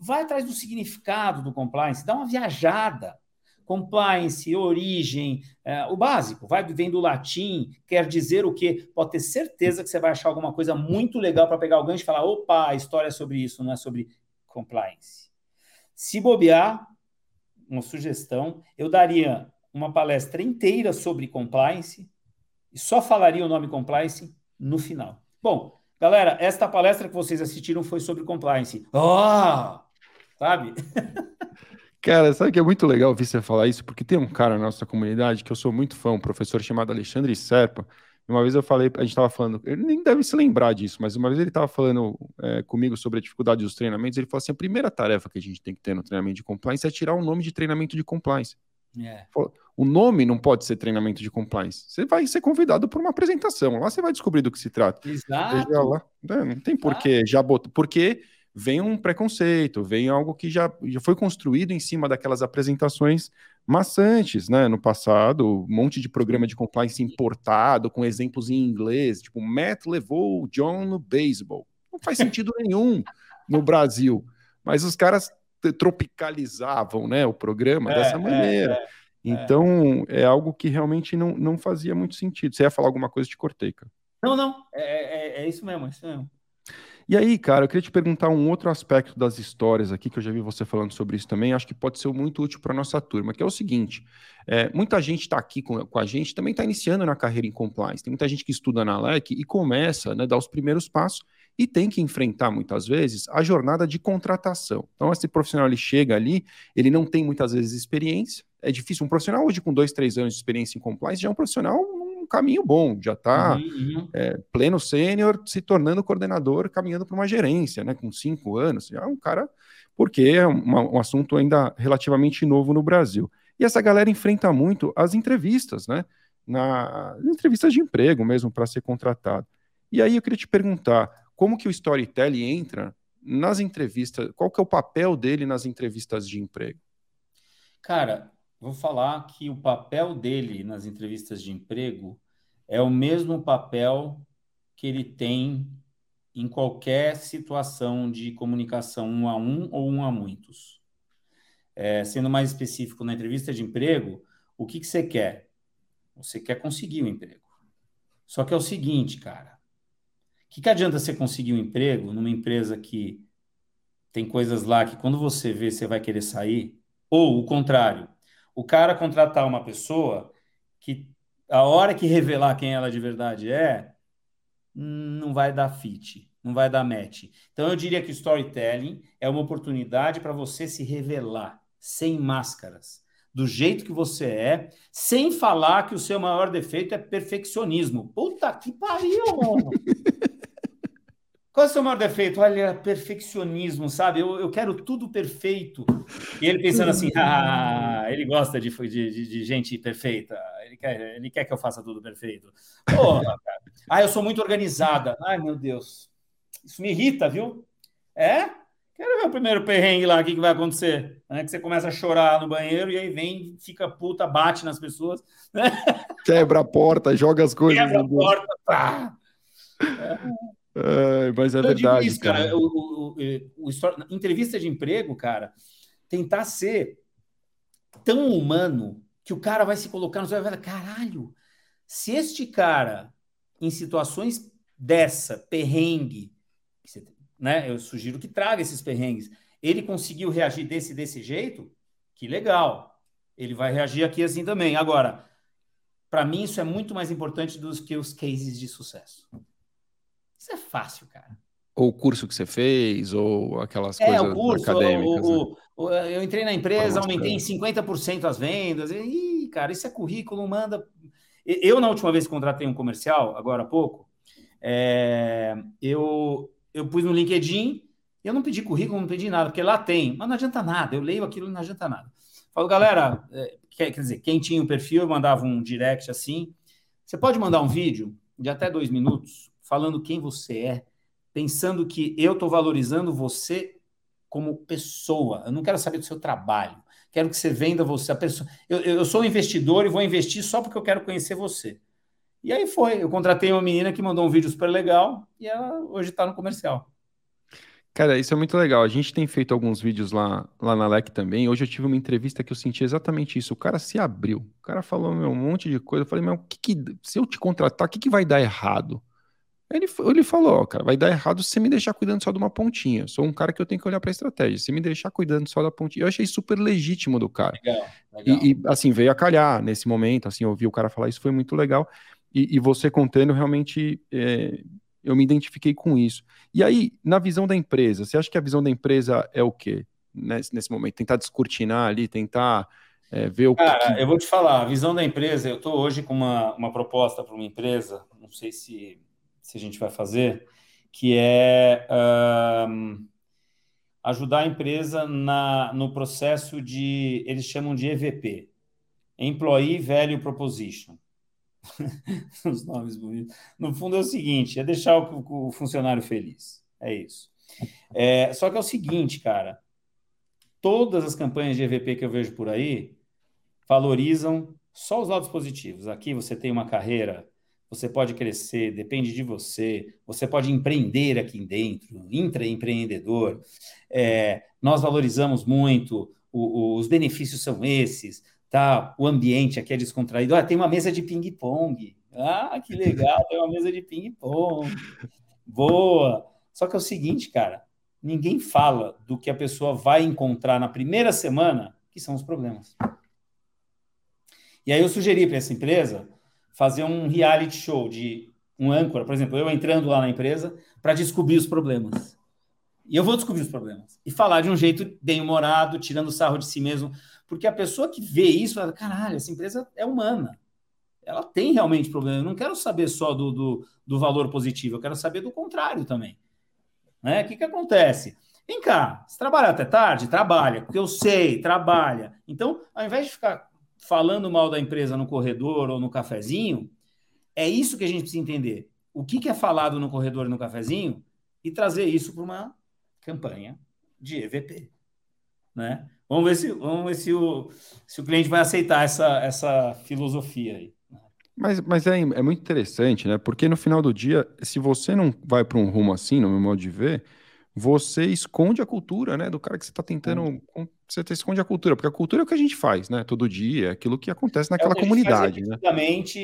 Vai atrás do significado do compliance, dá uma viajada. Compliance, origem, uh, o básico, vai vem do latim, quer dizer o quê? Pode ter certeza que você vai achar alguma coisa muito legal para pegar o gancho e falar: opa, a história é sobre isso, não é sobre compliance. Se bobear, uma sugestão, eu daria uma palestra inteira sobre compliance e só falaria o nome compliance no final. Bom, galera, esta palestra que vocês assistiram foi sobre compliance. Oh! Sabe? Cara, sabe que é muito legal ouvir você falar isso, porque tem um cara na nossa comunidade que eu sou muito fã, um professor chamado Alexandre Serpa. Uma vez eu falei, a gente estava falando, ele nem deve se lembrar disso, mas uma vez ele estava falando é, comigo sobre a dificuldade dos treinamentos. Ele falou assim: a primeira tarefa que a gente tem que ter no treinamento de compliance é tirar o nome de treinamento de compliance. É. O nome não pode ser treinamento de compliance. Você vai ser convidado por uma apresentação. Lá você vai descobrir do que se trata. Exato. Lá, né, não tem porquê já botou. Porque vem um preconceito, vem algo que já, já foi construído em cima daquelas apresentações maçantes, né? No passado, um monte de programa de compliance importado, com exemplos em inglês, tipo, Matt levou o John no beisebol. Não faz sentido nenhum no Brasil. Mas os caras tropicalizavam né, o programa é, dessa é, maneira. É, então, é. algo que realmente não, não fazia muito sentido. Você ia falar alguma coisa, te cortei, cara. Não, não, é, é, isso mesmo, é isso mesmo. E aí, cara, eu queria te perguntar um outro aspecto das histórias aqui, que eu já vi você falando sobre isso também, acho que pode ser muito útil para nossa turma, que é o seguinte: é, muita gente está aqui com, com, a gente, também está iniciando na carreira em compliance. Tem muita gente que estuda na LEC e começa, né, dar os primeiros passos e tem que enfrentar muitas vezes a jornada de contratação. Então, esse profissional ele chega ali, ele não tem muitas vezes experiência, é difícil. Um profissional hoje com dois, três anos de experiência em compliance já é um profissional um caminho bom, já está uhum, uhum. é, pleno sênior, se tornando coordenador, caminhando para uma gerência, né? Com cinco anos, já é um cara, porque é uma, um assunto ainda relativamente novo no Brasil. E essa galera enfrenta muito as entrevistas, né? Na entrevistas de emprego mesmo para ser contratado. E aí eu queria te perguntar, como que o storytelling entra nas entrevistas, qual que é o papel dele nas entrevistas de emprego? Cara, vou falar que o papel dele nas entrevistas de emprego é o mesmo papel que ele tem em qualquer situação de comunicação um a um ou um a muitos. É, sendo mais específico, na entrevista de emprego, o que, que você quer? Você quer conseguir o um emprego. Só que é o seguinte, cara, que, que adianta você conseguir um emprego numa empresa que tem coisas lá que quando você vê, você vai querer sair? Ou o contrário, o cara contratar uma pessoa que a hora que revelar quem ela de verdade é, não vai dar fit, não vai dar match. Então eu diria que storytelling é uma oportunidade para você se revelar sem máscaras. do jeito que você é, sem falar que o seu maior defeito é perfeccionismo. Puta que pariu, mano! Qual é o seu maior defeito? Olha, perfeccionismo, sabe? Eu, eu quero tudo perfeito. E ele pensando assim, ah, ele gosta de, de, de gente perfeita. Ele quer, ele quer que eu faça tudo perfeito. Porra, cara. Ah, eu sou muito organizada. Ai, meu Deus. Isso me irrita, viu? É? Quero ver o primeiro perrengue lá, o que, que vai acontecer. É que você começa a chorar no banheiro e aí vem, fica puta, bate nas pessoas. Né? Quebra a porta, joga as coisas. Quebra a porta, pá. É. É, mas é verdade. Isso, cara. cara. O, o, o, o, entrevista de emprego, cara, tentar ser tão humano que o cara vai se colocar no seu vai caralho, se este cara, em situações dessa, perrengue, né? Eu sugiro que traga esses perrengues. Ele conseguiu reagir desse desse jeito, que legal. Ele vai reagir aqui assim também. Agora, para mim isso é muito mais importante do que os cases de sucesso. Isso é fácil, cara. Ou o curso que você fez, ou aquelas é, coisas o curso, acadêmicas. O, né? o, eu entrei na empresa, aumentei em 50% as vendas. E, cara, isso é currículo, manda. Eu, na última vez que contratei um comercial, agora há pouco, é, eu, eu pus no LinkedIn, eu não pedi currículo, não pedi nada, porque lá tem, mas não adianta nada, eu leio aquilo e não adianta nada. Falo, galera, é, quer, quer dizer, quem tinha um perfil, eu mandava um direct assim. Você pode mandar um vídeo de até dois minutos falando quem você é, pensando que eu estou valorizando você como pessoa. Eu não quero saber do seu trabalho. Quero que você venda você. A pessoa, eu, eu sou investidor e vou investir só porque eu quero conhecer você. E aí foi. Eu contratei uma menina que mandou um vídeo super legal e ela hoje está no comercial. Cara, isso é muito legal. A gente tem feito alguns vídeos lá, lá na LEC também. Hoje eu tive uma entrevista que eu senti exatamente isso. O cara se abriu. O cara falou meu, um monte de coisa. Eu falei, meu, que que, se eu te contratar, o que, que vai dar errado? Ele, ele falou, ó, cara, vai dar errado se você me deixar cuidando só de uma pontinha. Sou um cara que eu tenho que olhar para a estratégia. Se me deixar cuidando só da pontinha, eu achei super legítimo do cara. Legal, legal. E, e, assim, veio a calhar nesse momento, assim, ouvir o cara falar isso foi muito legal. E, e você contando, realmente, é, eu me identifiquei com isso. E aí, na visão da empresa, você acha que a visão da empresa é o quê? Nesse, nesse momento, tentar descortinar ali, tentar é, ver o Cara, que... eu vou te falar, a visão da empresa, eu estou hoje com uma, uma proposta para uma empresa, não sei se se a gente vai fazer, que é ajudar a empresa na, no processo de, eles chamam de EVP, Employee Value Proposition. Os nomes bonitos. No fundo é o seguinte, é deixar o, o funcionário feliz. É isso. É, só que é o seguinte, cara, todas as campanhas de EVP que eu vejo por aí valorizam só os lados positivos. Aqui você tem uma carreira você pode crescer, depende de você, você pode empreender aqui dentro, intraempreendedor. É, nós valorizamos muito, o, o, os benefícios são esses, tá? O ambiente aqui é descontraído. Ah, tem uma mesa de ping-pong. Ah, que legal, tem uma mesa de ping-pong. Boa. Só que é o seguinte, cara, ninguém fala do que a pessoa vai encontrar na primeira semana, que são os problemas. E aí eu sugeri para essa empresa fazer um reality show de um âncora, por exemplo, eu entrando lá na empresa para descobrir os problemas. E eu vou descobrir os problemas. E falar de um jeito bem-humorado, tirando sarro de si mesmo. Porque a pessoa que vê isso fala: caralho, essa empresa é humana. Ela tem realmente problema. Eu não quero saber só do, do, do valor positivo, eu quero saber do contrário também. Né? O que, que acontece? Vem cá, você trabalha até tarde? Trabalha, porque eu sei, trabalha. Então, ao invés de ficar falando mal da empresa no corredor ou no cafezinho, é isso que a gente precisa entender. O que, que é falado no corredor e no cafezinho e trazer isso para uma campanha de EVP. Né? Vamos ver se, vamos ver se, o, se o cliente vai aceitar essa, essa filosofia aí. Mas, mas é, é muito interessante, né? Porque no final do dia, se você não vai para um rumo assim, no meu modo de ver, você esconde a cultura, né? Do cara que você está tentando. Você esconde a cultura, porque a cultura é o que a gente faz, né? Todo dia, é aquilo que acontece naquela é comunidade. Né?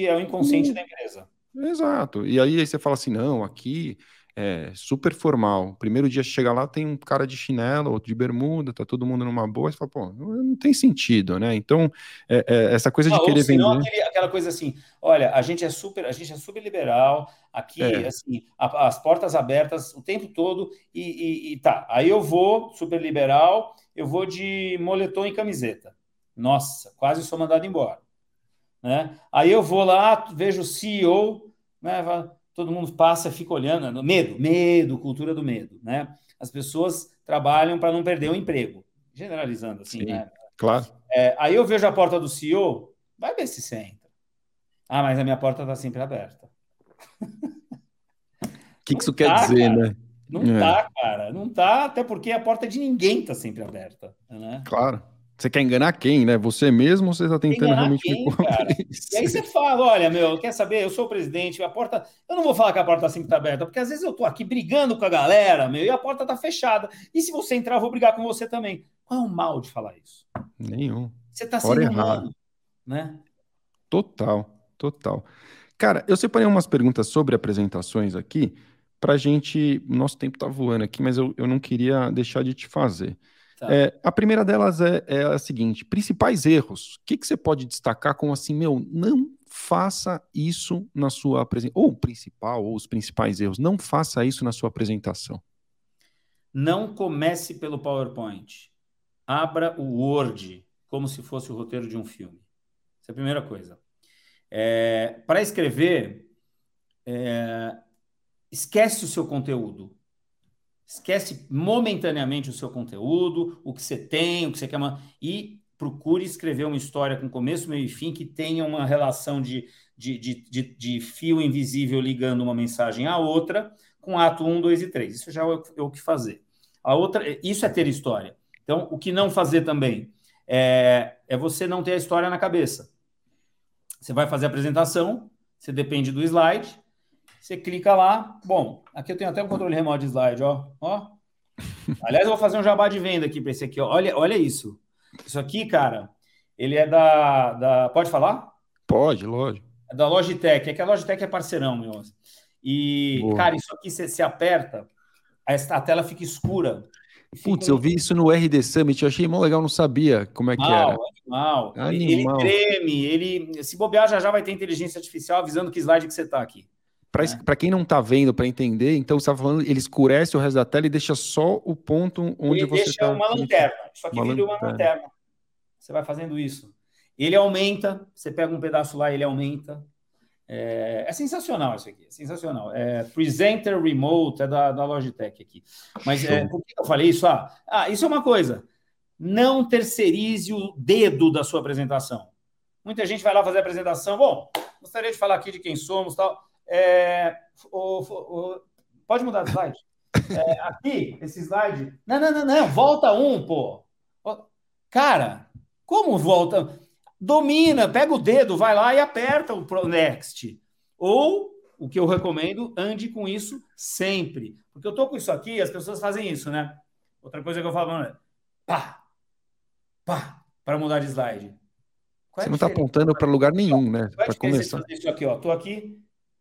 é o inconsciente hum, da empresa. Exato. E aí, aí você fala assim: não, aqui é, super formal. Primeiro dia chega lá, tem um cara de chinelo, outro de bermuda, tá todo mundo numa boa, você fala, pô, não tem sentido, né? Então, é, é, essa coisa de querer vender. Aquele, aquela coisa assim, olha, a gente é super, a gente é super liberal, aqui, é. assim, a, as portas abertas o tempo todo, e, e, e, tá, aí eu vou, super liberal, eu vou de moletom e camiseta. Nossa, quase sou mandado embora. Né? Aí eu vou lá, vejo o CEO, né? Todo mundo passa, fica olhando, medo, medo, cultura do medo, né? As pessoas trabalham para não perder o emprego, generalizando assim, Sim, né? Claro. É, aí eu vejo a porta do CEO, vai ver se você entra. Ah, mas a minha porta está sempre aberta. O que, que isso tá, quer dizer, cara. né? Não é. tá, cara. Não tá, até porque a porta de ninguém tá sempre aberta. Né? Claro. Você quer enganar quem, né? Você mesmo ou você está tentando realmente quem, E aí você fala: olha, meu, quer saber? Eu sou o presidente, a porta. Eu não vou falar que a porta sempre está aberta, porque às vezes eu tô aqui brigando com a galera, meu, e a porta tá fechada. E se você entrar, eu vou brigar com você também. Qual é o mal de falar isso? Nenhum. Você está sendo errado, né? Total, total. Cara, eu separei umas perguntas sobre apresentações aqui para gente. Nosso tempo está voando aqui, mas eu, eu não queria deixar de te fazer. Tá. É, a primeira delas é, é, a seguinte: principais erros. O que, que você pode destacar como assim, meu, não faça isso na sua apresentação. Ou o principal, ou os principais erros, não faça isso na sua apresentação. Não comece pelo PowerPoint. Abra o Word como se fosse o roteiro de um filme. Essa é a primeira coisa. É, Para escrever, é, esquece o seu conteúdo. Esquece momentaneamente o seu conteúdo, o que você tem, o que você quer. E procure escrever uma história com começo, meio e fim que tenha uma relação de, de, de, de, de fio invisível ligando uma mensagem à outra, com ato 1, 2 e 3. Isso já é, é o que fazer. A outra, isso é ter história. Então, o que não fazer também é, é você não ter a história na cabeça. Você vai fazer a apresentação, você depende do slide, você clica lá. Bom, aqui eu tenho até um controle remoto de slide, ó. ó. Aliás, eu vou fazer um jabá de venda aqui para esse aqui. Ó. Olha, olha isso. Isso aqui, cara, ele é da, da. Pode falar? Pode, lógico. É da Logitech. É que a Logitech é parceirão, meu. E, Boa. cara, isso aqui você se aperta, a tela fica escura. Putz, eu vi isso no RD Summit, eu achei mó legal, não sabia como é que animal, era. Animal. animal. Ele treme, ele. Se bobear, já já vai ter inteligência artificial avisando que slide que você está aqui. Para é. quem não está vendo, para entender, então você está falando, ele escurece o resto da tela e deixa só o ponto onde ele você deixa uma lanterna. Isso aqui vira uma lanterna. Você vai fazendo isso. Ele aumenta, você pega um pedaço lá, ele aumenta. É, é sensacional isso aqui, é sensacional. É, Presenter Remote é da, da Logitech aqui. Mas é, por que eu falei isso? Ah, ah, isso é uma coisa. Não terceirize o dedo da sua apresentação. Muita gente vai lá fazer a apresentação. Bom, gostaria de falar aqui de quem somos tal. É, o, o, pode mudar de slide? É, aqui, esse slide. Não, não, não, não. Volta um, pô. Cara, como volta? Domina, pega o dedo, vai lá e aperta o next. Ou, o que eu recomendo, ande com isso sempre. Porque eu tô com isso aqui, as pessoas fazem isso, né? Outra coisa que eu falo, é pá, pá, para mudar de slide. É Você não está apontando para lugar nenhum, né? Para começar. Isso aqui, ó. Tô aqui,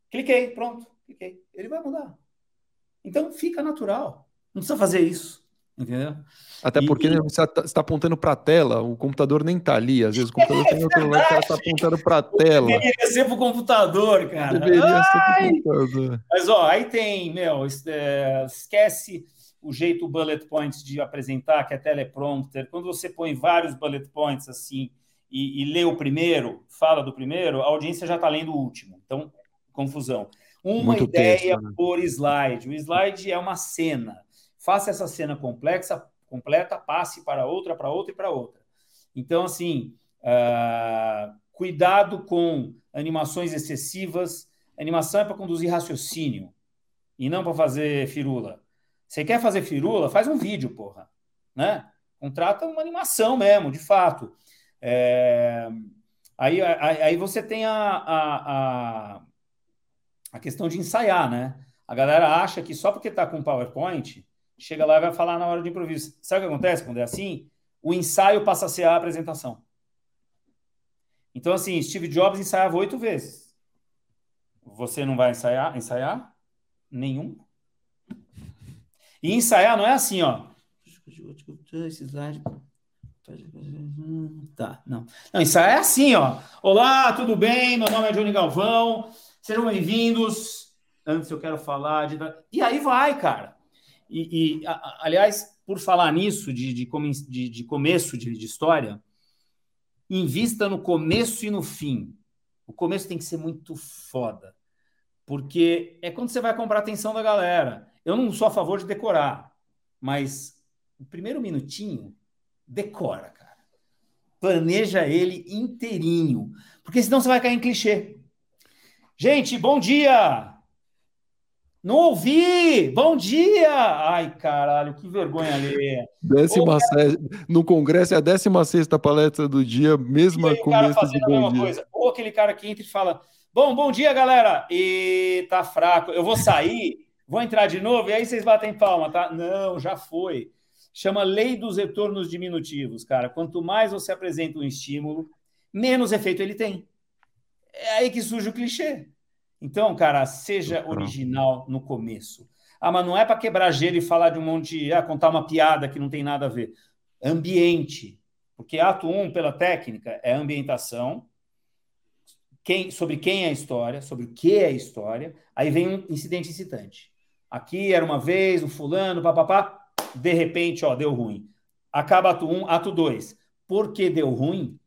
Cliquei, pronto, cliquei. Ele vai mudar. Então fica natural. Não precisa fazer isso. Entendeu? Até porque e... você está tá apontando para a tela, o computador nem está ali. Às vezes o computador é, em outro lugar, você está apontando para a tela. Deveria ser para o computador, cara. Deveria Ai! ser para o computador. Mas, ó, aí tem, meu, é, esquece o jeito bullet points de apresentar, que é teleprompter. Quando você põe vários bullet points assim e, e lê o primeiro, fala do primeiro, a audiência já está lendo o último. Então, confusão. Uma Muito ideia texto, né? por slide. O slide é uma cena. Faça essa cena complexa, completa, passe para outra, para outra e para outra. Então, assim, uh, cuidado com animações excessivas. animação é para conduzir raciocínio e não para fazer firula. Você quer fazer firula? Faz um vídeo, porra. Né? Contrata uma animação mesmo, de fato. É... Aí, aí, aí, você tem a, a, a, a questão de ensaiar, né? A galera acha que só porque está com PowerPoint, chega lá e vai falar na hora de improviso. Sabe o que acontece quando é assim? O ensaio passa a ser a apresentação. Então, assim, Steve Jobs ensaiava oito vezes. Você não vai ensaiar? Ensaiar? Nenhum. E ensaiar não é assim, ó. Tá, não. Não, ensaiar é assim, ó. Olá, tudo bem? Meu nome é Johnny Galvão. Sejam bem-vindos. Antes eu quero falar de. E aí vai, cara. E, e a, aliás, por falar nisso, de, de, de, de começo de, de história, invista no começo e no fim. O começo tem que ser muito foda, porque é quando você vai comprar a atenção da galera. Eu não sou a favor de decorar, mas o primeiro minutinho, decora, cara. Planeja ele inteirinho, porque senão você vai cair em clichê. Gente, bom dia! Não ouvi! Bom dia! Ai, caralho, que vergonha ali. Décima cara... No Congresso é a 16 palestra do dia, mesma começo de bom dia. Coisa. Ou aquele cara que entra e fala: Bom, bom dia, galera! E tá fraco, eu vou sair, vou entrar de novo, e aí vocês batem palma, tá? Não, já foi. Chama lei dos retornos diminutivos, cara. Quanto mais você apresenta um estímulo, menos efeito ele tem. É aí que surge o clichê. Então, cara, seja original no começo. Ah, mas não é para quebrar gelo e falar de um monte de. Ah, contar uma piada que não tem nada a ver. Ambiente. Porque ato 1, um, pela técnica, é ambientação. Quem, sobre quem é a história, sobre o que é a história. Aí vem um incidente incitante. Aqui era uma vez, o um fulano, papapá, de repente, ó, deu ruim. Acaba ato 1, um, ato 2. Por que deu ruim?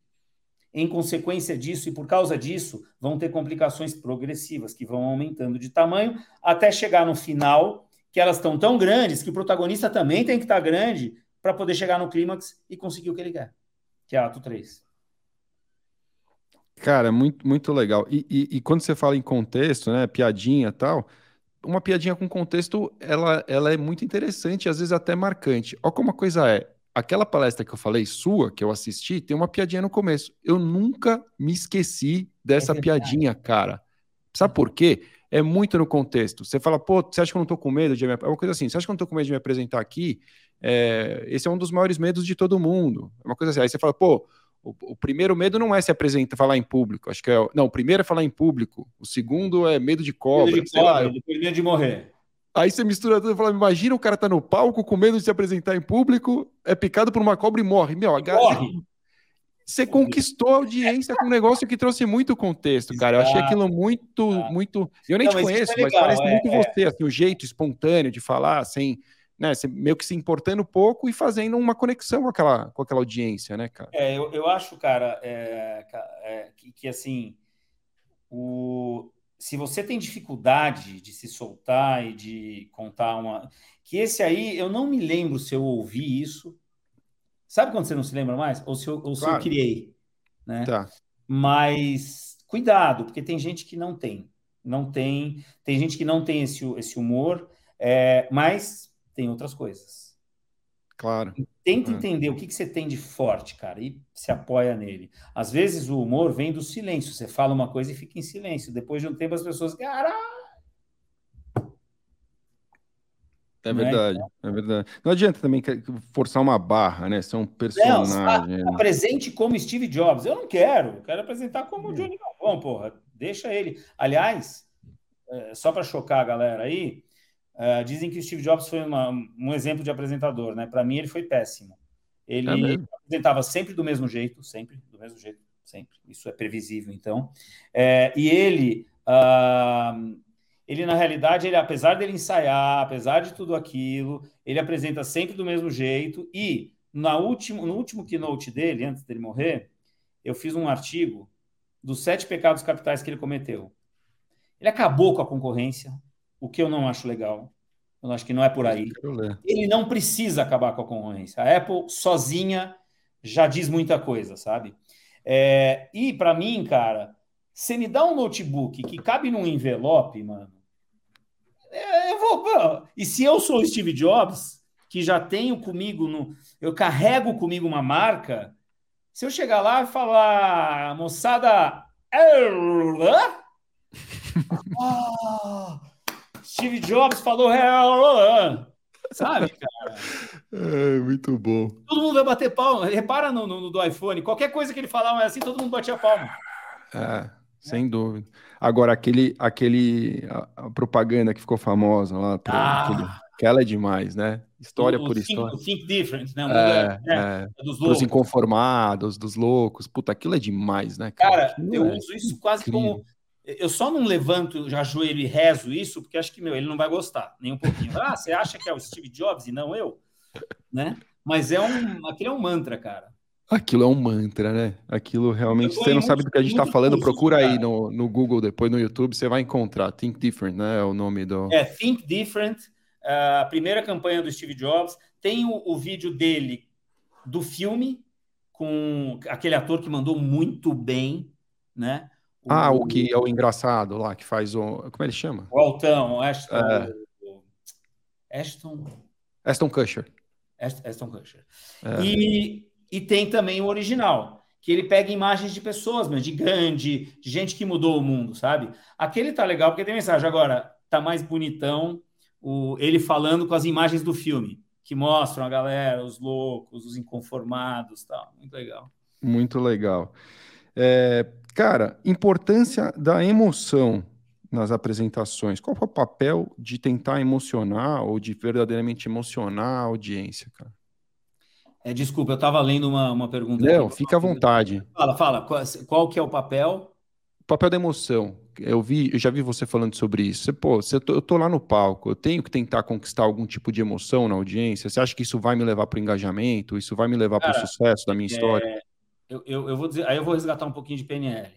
Em consequência disso e por causa disso, vão ter complicações progressivas que vão aumentando de tamanho até chegar no final, que elas estão tão grandes que o protagonista também tem que estar grande para poder chegar no clímax e conseguir o que ele quer, que é ato 3. Cara, muito, muito legal. E, e, e, quando você fala em contexto, né, piadinha tal, uma piadinha com contexto, ela, ela é muito interessante, às vezes até marcante. Olha como a coisa é aquela palestra que eu falei, sua, que eu assisti, tem uma piadinha no começo. Eu nunca me esqueci dessa é piadinha, cara. Sabe por quê? É muito no contexto. Você fala, pô, você acha que eu não tô com medo de me... É uma coisa assim, você acha que eu não tô com medo de me apresentar aqui? É... Esse é um dos maiores medos de todo mundo. É uma coisa assim. Aí você fala, pô, o, o, primeiro medo não é se apresentar, falar em público. Acho que é. Não, o primeiro é falar em público. O segundo é medo de cobra. Medo de cobra, lá, depois medo de morrer. Aí você mistura tudo e fala: imagina o cara tá no palco com medo de se apresentar em público, é picado por uma cobra e morre. Meu, a morre. Você conquistou a audiência com um negócio que trouxe muito contexto, cara. Eu achei aquilo muito, muito. Eu nem Não, te conheço, mas, é legal, mas parece é, muito é. você, assim, o jeito espontâneo de falar, sem. Né, meio que se importando pouco e fazendo uma conexão com aquela, com aquela audiência, né, cara? É, eu, eu acho, cara, é, é, que, que, assim, o, se você tem dificuldade de se soltar e de contar uma. Que esse aí, eu não me lembro se eu ouvi isso. Sabe quando você não se lembra mais? Ou se eu, ou se eu criei. Né? Tá. Mas cuidado, porque tem gente que não tem. Não tem. Tem gente que não tem esse, esse humor, é, mas tem outras coisas. Claro. Tenta é. entender o que, que você tem de forte, cara, e se apoia nele. Às vezes o humor vem do silêncio. Você fala uma coisa e fica em silêncio. Depois de um tempo as pessoas, caralho. É né? verdade, é verdade. Não adianta também forçar uma barra, né? São personagens. Não, né? apresente como Steve Jobs. Eu não quero, eu quero apresentar como Johnny Galvão, porra. Deixa ele. Aliás, é, só para chocar a galera aí, Uh, dizem que o Steve Jobs foi uma, um exemplo de apresentador, né? Para mim, ele foi péssimo. Ele é apresentava sempre do mesmo jeito, sempre do mesmo jeito, sempre. Isso é previsível, então. É, e ele, uh, ele na realidade, ele apesar dele ensaiar, apesar de tudo aquilo, ele apresenta sempre do mesmo jeito. E na último, no último keynote dele, antes dele morrer, eu fiz um artigo dos sete pecados capitais que ele cometeu. Ele acabou com a concorrência, o que eu não acho legal. Eu acho que não é por aí. Ele não precisa acabar com a concorrência. A Apple sozinha já diz muita coisa, sabe? É, e para mim, cara, você me dá um notebook que cabe num envelope, mano. É, eu vou. E se eu sou o Steve Jobs, que já tenho comigo no, eu carrego comigo uma marca, se eu chegar lá e falar, moçada, ah, Steve Jobs falou sabe, cara? É, muito bom. Todo mundo vai bater palma. Repara no, no, no, do iPhone, qualquer coisa que ele falar assim, todo mundo batia palma. É, sem é. dúvida. Agora, aquele, aquele a, a propaganda que ficou famosa lá, pra, ah. aquele, aquela é demais, né? História o, por think, história. Think Different, né? É, né? É, dos loucos. Dos inconformados, dos loucos. Puta, aquilo é demais, né, cara? Cara, eu é uso isso quase incrível. como eu só não levanto, já ajoelho e rezo isso, porque acho que meu, ele não vai gostar, nem um pouquinho. Ah, você acha que é o Steve Jobs e não eu? Né? Mas é um, aquele é um mantra, cara. Aquilo é um mantra, né? Aquilo realmente. Você não sabe do que a gente está falando, procura aí no, no Google, depois no YouTube, você vai encontrar. Think Different, né? É o nome do. É, Think Different, a primeira campanha do Steve Jobs. Tem o, o vídeo dele do filme, com aquele ator que mandou muito bem, né? Ah, o que é o engraçado lá, que faz o. Como ele chama? O Altão, Ashton. É. Ashton. Aston Kutcher. Aston Kutcher. É. E e tem também o original, que ele pega imagens de pessoas, mas de grande, de gente que mudou o mundo, sabe? Aquele tá legal porque tem mensagem. Agora, tá mais bonitão o, ele falando com as imagens do filme, que mostram a galera, os loucos, os inconformados, tal. Muito legal. Muito legal. É, cara, importância da emoção nas apresentações. Qual é o papel de tentar emocionar ou de verdadeiramente emocionar a audiência, cara? É, desculpa, eu estava lendo uma, uma pergunta. Não, fica à vontade. Fala, fala. Qual, qual, que é o papel? O papel da emoção. Eu vi, eu já vi você falando sobre isso. Você, pô, você, eu tô lá no palco, eu tenho que tentar conquistar algum tipo de emoção na audiência. Você acha que isso vai me levar para o engajamento? Isso vai me levar para o sucesso da minha história? Eu, eu, eu, vou dizer, aí eu vou resgatar um pouquinho de PNL.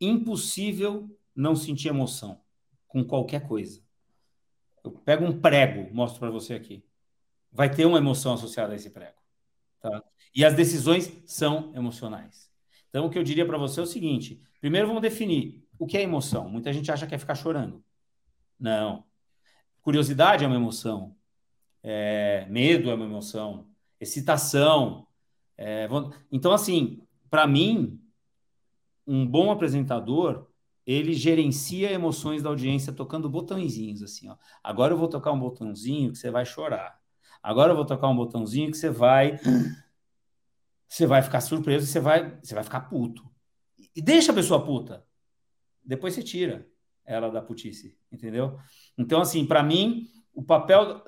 Impossível não sentir emoção com qualquer coisa. Eu pego um prego, mostro para você aqui. Vai ter uma emoção associada a esse prego. Tá? E as decisões são emocionais. Então, o que eu diria para você é o seguinte: primeiro vamos definir o que é emoção. Muita gente acha que é ficar chorando. Não. Curiosidade é uma emoção. É, medo é uma emoção. Excitação. É, então, assim, para mim, um bom apresentador ele gerencia emoções da audiência tocando botõezinhos assim, ó. Agora eu vou tocar um botãozinho que você vai chorar. Agora eu vou tocar um botãozinho que você vai. Você vai ficar surpreso, você vai, você vai ficar puto. E deixa a pessoa puta. Depois você tira ela da putice, entendeu? Então, assim, para mim, o papel.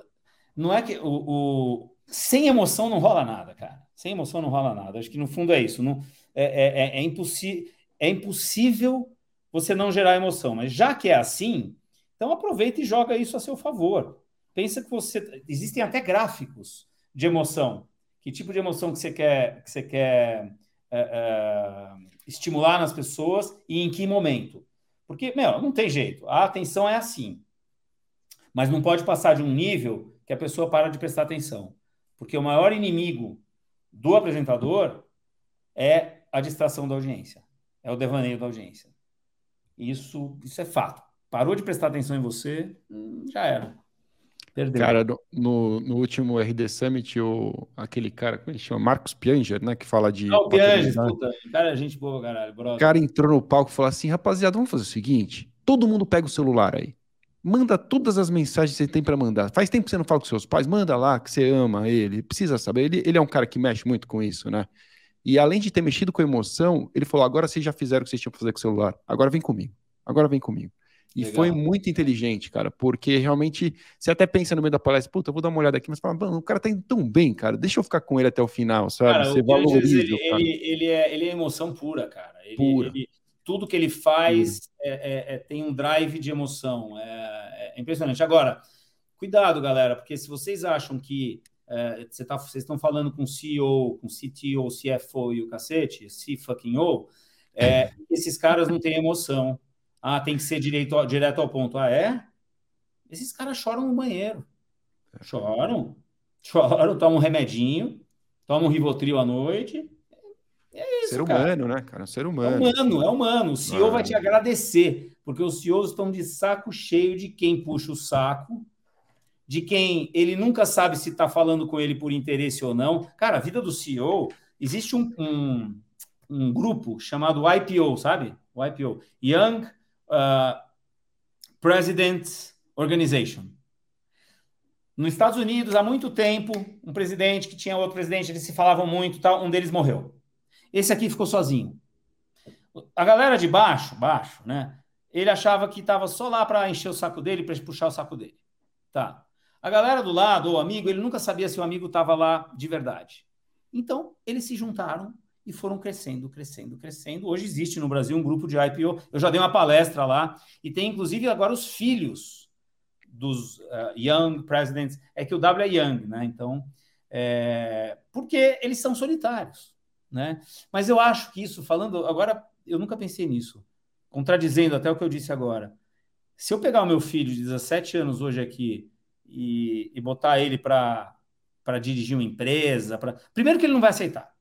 Não é que. O, o, sem emoção não rola nada, cara. Sem emoção não rola nada. Acho que no fundo é isso. Não, é, é, é, é, impossi é impossível você não gerar emoção. Mas já que é assim, então aproveita e joga isso a seu favor. Pensa que você. Existem até gráficos de emoção. Que tipo de emoção que você quer, que você quer é, é, estimular nas pessoas e em que momento? Porque, meu, não tem jeito. A atenção é assim. Mas não pode passar de um nível que a pessoa para de prestar atenção. Porque o maior inimigo do apresentador é a distração da audiência. É o devaneio da audiência. Isso, isso é fato. Parou de prestar atenção em você, hum, já era. Perdeu. Cara, no, no, último RD Summit, o, aquele cara, como ele chama? Marcos Pianger, né? Que fala de. Não, Pianger, puta. Cara, é gente boa, caralho. O cara entrou no palco e falou assim: rapaziada, vamos fazer o seguinte: todo mundo pega o celular aí. Manda todas as mensagens que você tem para mandar. Faz tempo que você não fala com seus pais, manda lá que você ama ele. Precisa saber. Ele, ele é um cara que mexe muito com isso, né? E além de ter mexido com emoção, ele falou: agora vocês já fizeram o que vocês tinham que fazer com o celular. Agora vem comigo. Agora vem comigo. E Legal. foi muito inteligente, cara, porque realmente você até pensa no meio da palestra, puta, eu vou dar uma olhada aqui, mas fala, mano, o cara tá indo tão bem, cara, deixa eu ficar com ele até o final, sabe? Cara, você valoriza. Ele, ele, ele, é, ele é emoção pura, cara. Ele, pura. Ele, tudo que ele faz é, é, é, tem um drive de emoção. É, é, impressionante. Agora, cuidado, galera, porque se vocês acham que é, você tá, vocês estão falando com CEO, com CTO, CFO e o cacete, C fucking O, esses caras não têm emoção. Ah, tem que ser direito, direto ao ponto. Ah, é? Esses caras choram no banheiro. Choram. Choram, tomam um remedinho, tomam um Rivotril à noite. É ser humano, cara. né, cara? Ser humano. É humano, é humano. O CEO ah. vai te agradecer, porque os CEOs estão de saco cheio de quem puxa o saco, de quem ele nunca sabe se está falando com ele por interesse ou não. Cara, a vida do CEO, existe um, um, um grupo chamado IPO, sabe? O IPO. Young uh, President Organization. Nos Estados Unidos, há muito tempo, um presidente que tinha outro presidente, eles se falavam muito, tal, um deles morreu. Esse aqui ficou sozinho. A galera de baixo, baixo, né? Ele achava que estava só lá para encher o saco dele, para puxar o saco dele. Tá. A galera do lado, o amigo, ele nunca sabia se o amigo estava lá de verdade. Então, eles se juntaram e foram crescendo, crescendo, crescendo. Hoje existe no Brasil um grupo de IPO. Eu já dei uma palestra lá e tem inclusive agora os filhos dos uh, Young Presidents. É que o W é Young, né? Então, é... porque eles são solitários. Né? Mas eu acho que isso, falando agora, eu nunca pensei nisso, contradizendo até o que eu disse agora. Se eu pegar o meu filho de 17 anos hoje aqui e, e botar ele para dirigir uma empresa, pra... primeiro que ele não vai aceitar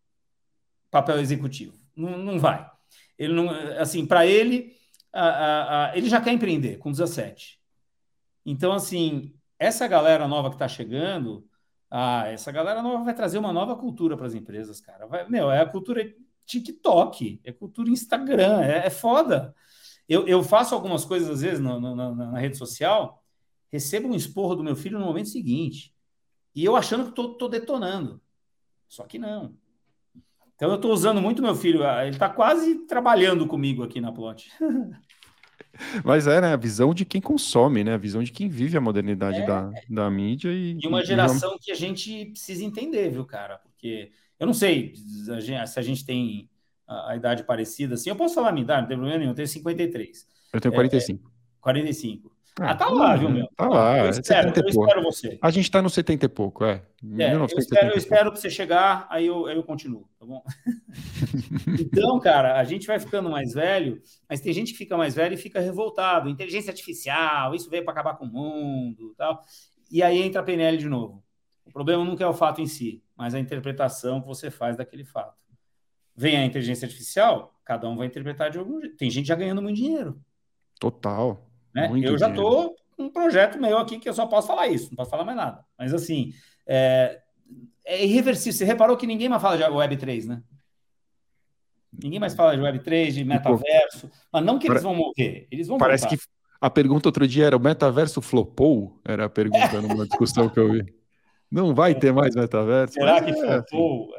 papel executivo, não, não vai. Ele não, assim, para ele, a, a, a, ele já quer empreender com 17. Então, assim, essa galera nova que está chegando, ah, essa galera nova vai trazer uma nova cultura para as empresas, cara. Vai, meu, é a cultura TikTok, é cultura Instagram, é, é foda. Eu, eu, faço algumas coisas, às vezes, no, na, na, rede social, recebo um esporro do meu filho no momento seguinte. E eu achando que estou detonando. Só que não. Então eu estou usando muito meu filho. Ah, ele está quase trabalhando comigo aqui na plot. Mas é, né? A visão de quem consome, né? A visão de quem vive a modernidade é. da, da mídia e. E uma geração que a gente precisa entender, viu, cara? Porque eu não sei se a gente tem a, a idade parecida assim. Eu posso falar a minha idade, não tem problema nenhum, eu tenho 53. Eu tenho 45. É, 45. Ah, ah, tá lá, viu, meu? Tá lá. Eu espero, eu espero você. A gente tá no 70 e pouco, é. é eu, espero, eu espero que você chegar, aí eu, aí eu continuo, tá bom? então, cara, a gente vai ficando mais velho, mas tem gente que fica mais velho e fica revoltado. Inteligência artificial, isso veio para acabar com o mundo tal. E aí entra a PNL de novo. O problema nunca é o fato em si, mas a interpretação que você faz daquele fato. Vem a inteligência artificial, cada um vai interpretar de algum jeito. Tem gente já ganhando muito dinheiro. Total. Né? eu já estou um projeto meu aqui que eu só posso falar isso, não posso falar mais nada. Mas assim, é, é irreversível. Você reparou que ninguém mais fala de Web3, né? Ninguém mais fala de Web3, de metaverso. Mas não que eles vão morrer, eles vão Parece voltar. que a pergunta outro dia era: o metaverso flopou? Era a pergunta numa discussão que eu vi. Não vai ter mais metaverso. Será que é, flopou?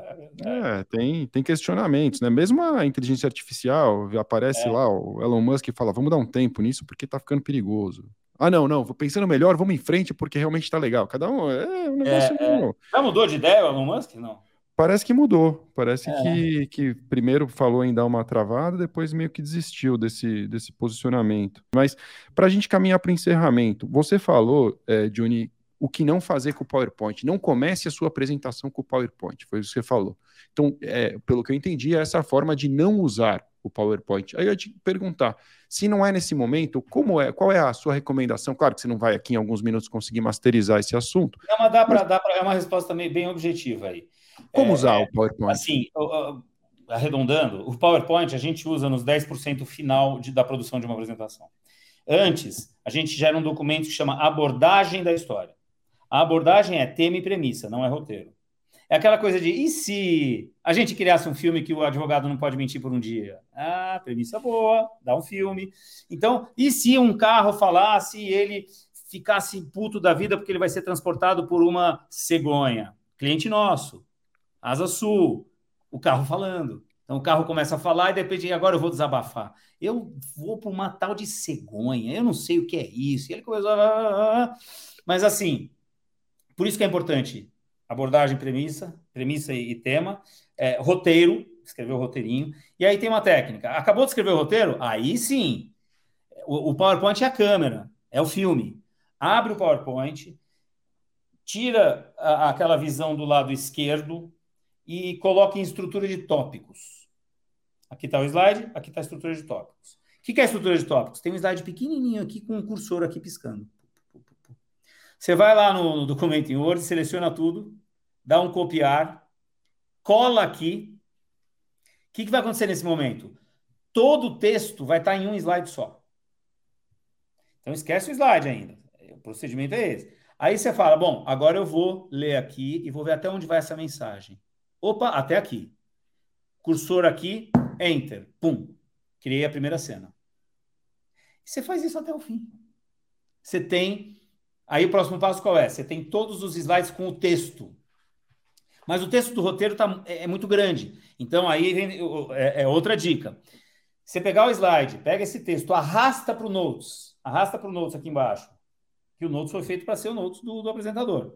É, é, tem, tem questionamentos, né? Mesmo a inteligência artificial, aparece é. lá o Elon Musk e fala: vamos dar um tempo nisso porque tá ficando perigoso. Ah, não, não, vou pensando melhor, vamos em frente porque realmente tá legal. Cada um é um negócio. É, é. Já mudou de ideia o Elon Musk? Não. Parece que mudou. Parece é. que, que primeiro falou em dar uma travada, depois meio que desistiu desse, desse posicionamento. Mas para a gente caminhar para o encerramento, você falou, é, Johnny, o que não fazer com o PowerPoint. Não comece a sua apresentação com o PowerPoint, foi isso que você falou. Então, é, pelo que eu entendi, é essa forma de não usar o PowerPoint. Aí eu ia te perguntar, se não é nesse momento, como é, qual é a sua recomendação? Claro que você não vai aqui em alguns minutos conseguir masterizar esse assunto. Não, mas dá para dar é uma resposta também bem objetiva aí. Como é, usar o PowerPoint? Assim, arredondando, o PowerPoint a gente usa nos 10% final de, da produção de uma apresentação. Antes, a gente gera um documento que chama abordagem da história. A abordagem é tema e premissa, não é roteiro. É aquela coisa de e se a gente criasse um filme que o advogado não pode mentir por um dia? Ah, premissa boa, dá um filme. Então, e se um carro falasse e ele ficasse puto da vida porque ele vai ser transportado por uma cegonha? Cliente nosso, Asa Sul, o carro falando. Então o carro começa a falar e de agora eu vou desabafar. Eu vou para uma tal de cegonha, eu não sei o que é isso. E ele começou a... Mas assim, por isso que é importante abordagem, premissa, premissa e, tema, é, roteiro, escrever o roteirinho, e aí tem uma técnica. Acabou de escrever o roteiro? Aí sim. O, o PowerPoint é a câmera, é o filme. Abre o PowerPoint, tira a, aquela visão do lado esquerdo e coloca em estrutura de tópicos. Aqui está o slide, aqui está a estrutura de tópicos. O que, que é a estrutura de tópicos? Tem um slide pequenininho aqui com um cursor aqui piscando. Você vai lá no, no documento em Word, seleciona tudo, dá um copiar, cola aqui. O que, que vai acontecer nesse momento? Todo o texto vai estar em um slide só. Então esquece o slide ainda. O procedimento é esse. Aí você fala: bom, agora eu vou ler aqui e vou ver até onde vai essa mensagem. Opa, até aqui. Cursor aqui, enter, pum. Criei a primeira cena. E você faz isso até o fim. Você tem Aí o próximo passo qual é? Você tem todos os slides com o texto. Mas o texto do roteiro tá, é, é muito grande. Então aí vem, é, é, outra dica. Você pegar o slide, pega esse texto, arrasta para o Notes. Arrasta para o Notes aqui embaixo. Que o Notes foi feito para ser o Notes do, do apresentador.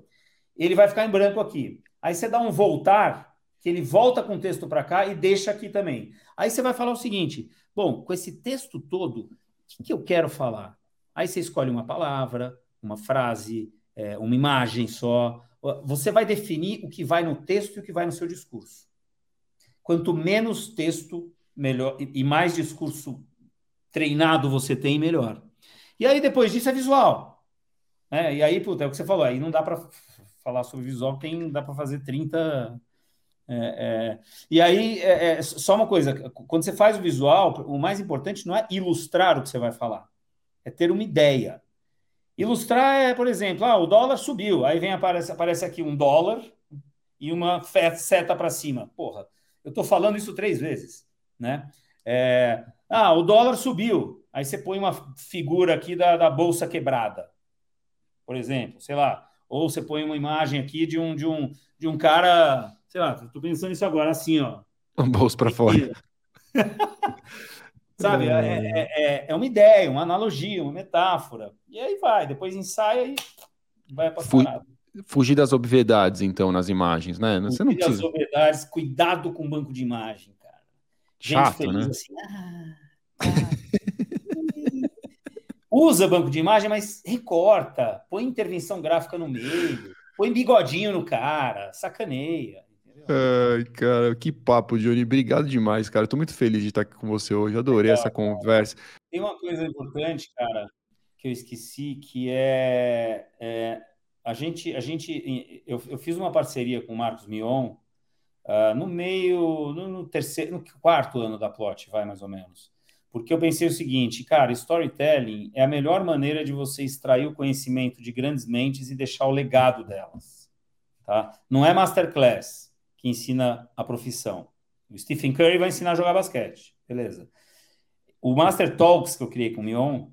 Ele vai ficar em branco aqui. Aí você dá um voltar, que ele volta com o texto para cá e deixa aqui também. Aí você vai falar o seguinte: bom, com esse texto todo, o que, que eu quero falar? Aí você escolhe uma palavra, uma frase, é, uma imagem só. Você vai definir o que vai no texto e o que vai no seu discurso. Quanto menos texto, melhor, e mais discurso treinado você tem, melhor. E aí, depois disso, é visual. Né? E aí, puta, é o que você falou, aí não dá para falar sobre visual, tem, dá para fazer 30. É, é, e aí, é, é, só uma coisa: quando você faz o visual, o mais importante não é ilustrar o que você vai falar, é ter uma ideia. Ilustrar é, por exemplo, ah, o dólar subiu, aí vem aparece, aparece aqui um dólar e uma seta para cima. Porra, eu estou falando isso três vezes, né? É, ah, o dólar subiu, aí você põe uma figura aqui da, da bolsa quebrada, por exemplo, sei lá, ou você põe uma imagem aqui de um de um de um cara, sei lá, estou pensando isso agora assim, ó, um bolso para fora. Sabe? É, é, é, é, uma ideia, uma analogia, uma metáfora. E aí vai, depois ensaia e vai para Fu Fugir das obviedades, então, nas imagens, né? Você não precisa... das obviedades, cuidado com o banco de imagem, cara. Gente Chato, feliz né? assim. Ah, ah, usa banco de imagem, mas recorta, põe intervenção gráfica no meio, põe bigodinho no cara, sacaneia. Ai, cara, que papo, Johnny. Obrigado demais, cara. Estou muito feliz de estar aqui com você hoje. Adorei Legal, essa conversa. Tem uma coisa importante, cara, que eu esqueci, que é, é a gente, a gente, eu, eu, fiz uma parceria com o Marcos Mion uh, no meio, no, no, terceiro, no quarto ano da plot, vai mais ou menos. Porque eu pensei o seguinte, cara, storytelling é a melhor maneira de você extrair o conhecimento de grandes mentes e deixar o legado delas. Tá? Não é masterclass que ensina a profissão. O Stephen Curry vai ensinar a jogar basquete, beleza. O Master Talks que eu criei com o Mion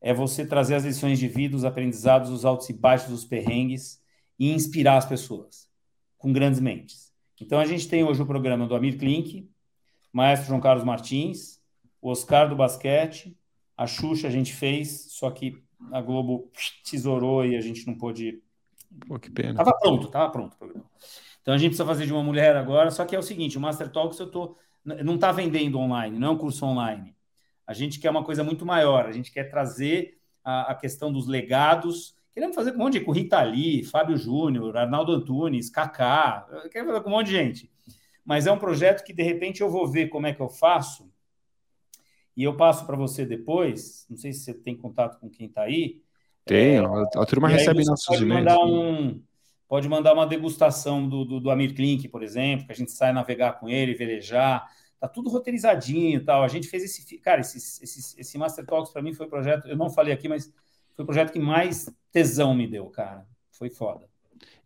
é você trazer as lições de vida, os aprendizados, os altos e baixos, os perrengues e inspirar as pessoas com grandes mentes. Então a gente tem hoje o programa do Amir Klink, Maestro João Carlos Martins, o Oscar do basquete, a Xuxa a gente fez, só que a Globo tesourou e a gente não pôde. Pô, que pena. Tava pronto, tava pronto o programa. Então a gente precisa fazer de uma mulher agora, só que é o seguinte, o Master Talks eu tô não está vendendo online, não é um curso online. A gente quer uma coisa muito maior, a gente quer trazer a, a questão dos legados. Queremos fazer com um monte de com Rita Lee, Fábio Júnior, Arnaldo Antunes, Kaká, queremos fazer com um monte de gente. Mas é um projeto que de repente eu vou ver como é que eu faço e eu passo para você depois. Não sei se você tem contato com quem está aí. Tenho, é, a turma recebe nossos e-mails. mandar um, pode mandar uma degustação do, do, do Amir Klink, por exemplo, que a gente sai navegar com ele, velejar. Tá tudo roteirizadinho e tal. A gente fez esse. Cara, esse, esse, esse Master Talks para mim foi o projeto. Eu não falei aqui, mas foi o projeto que mais tesão me deu, cara. Foi foda.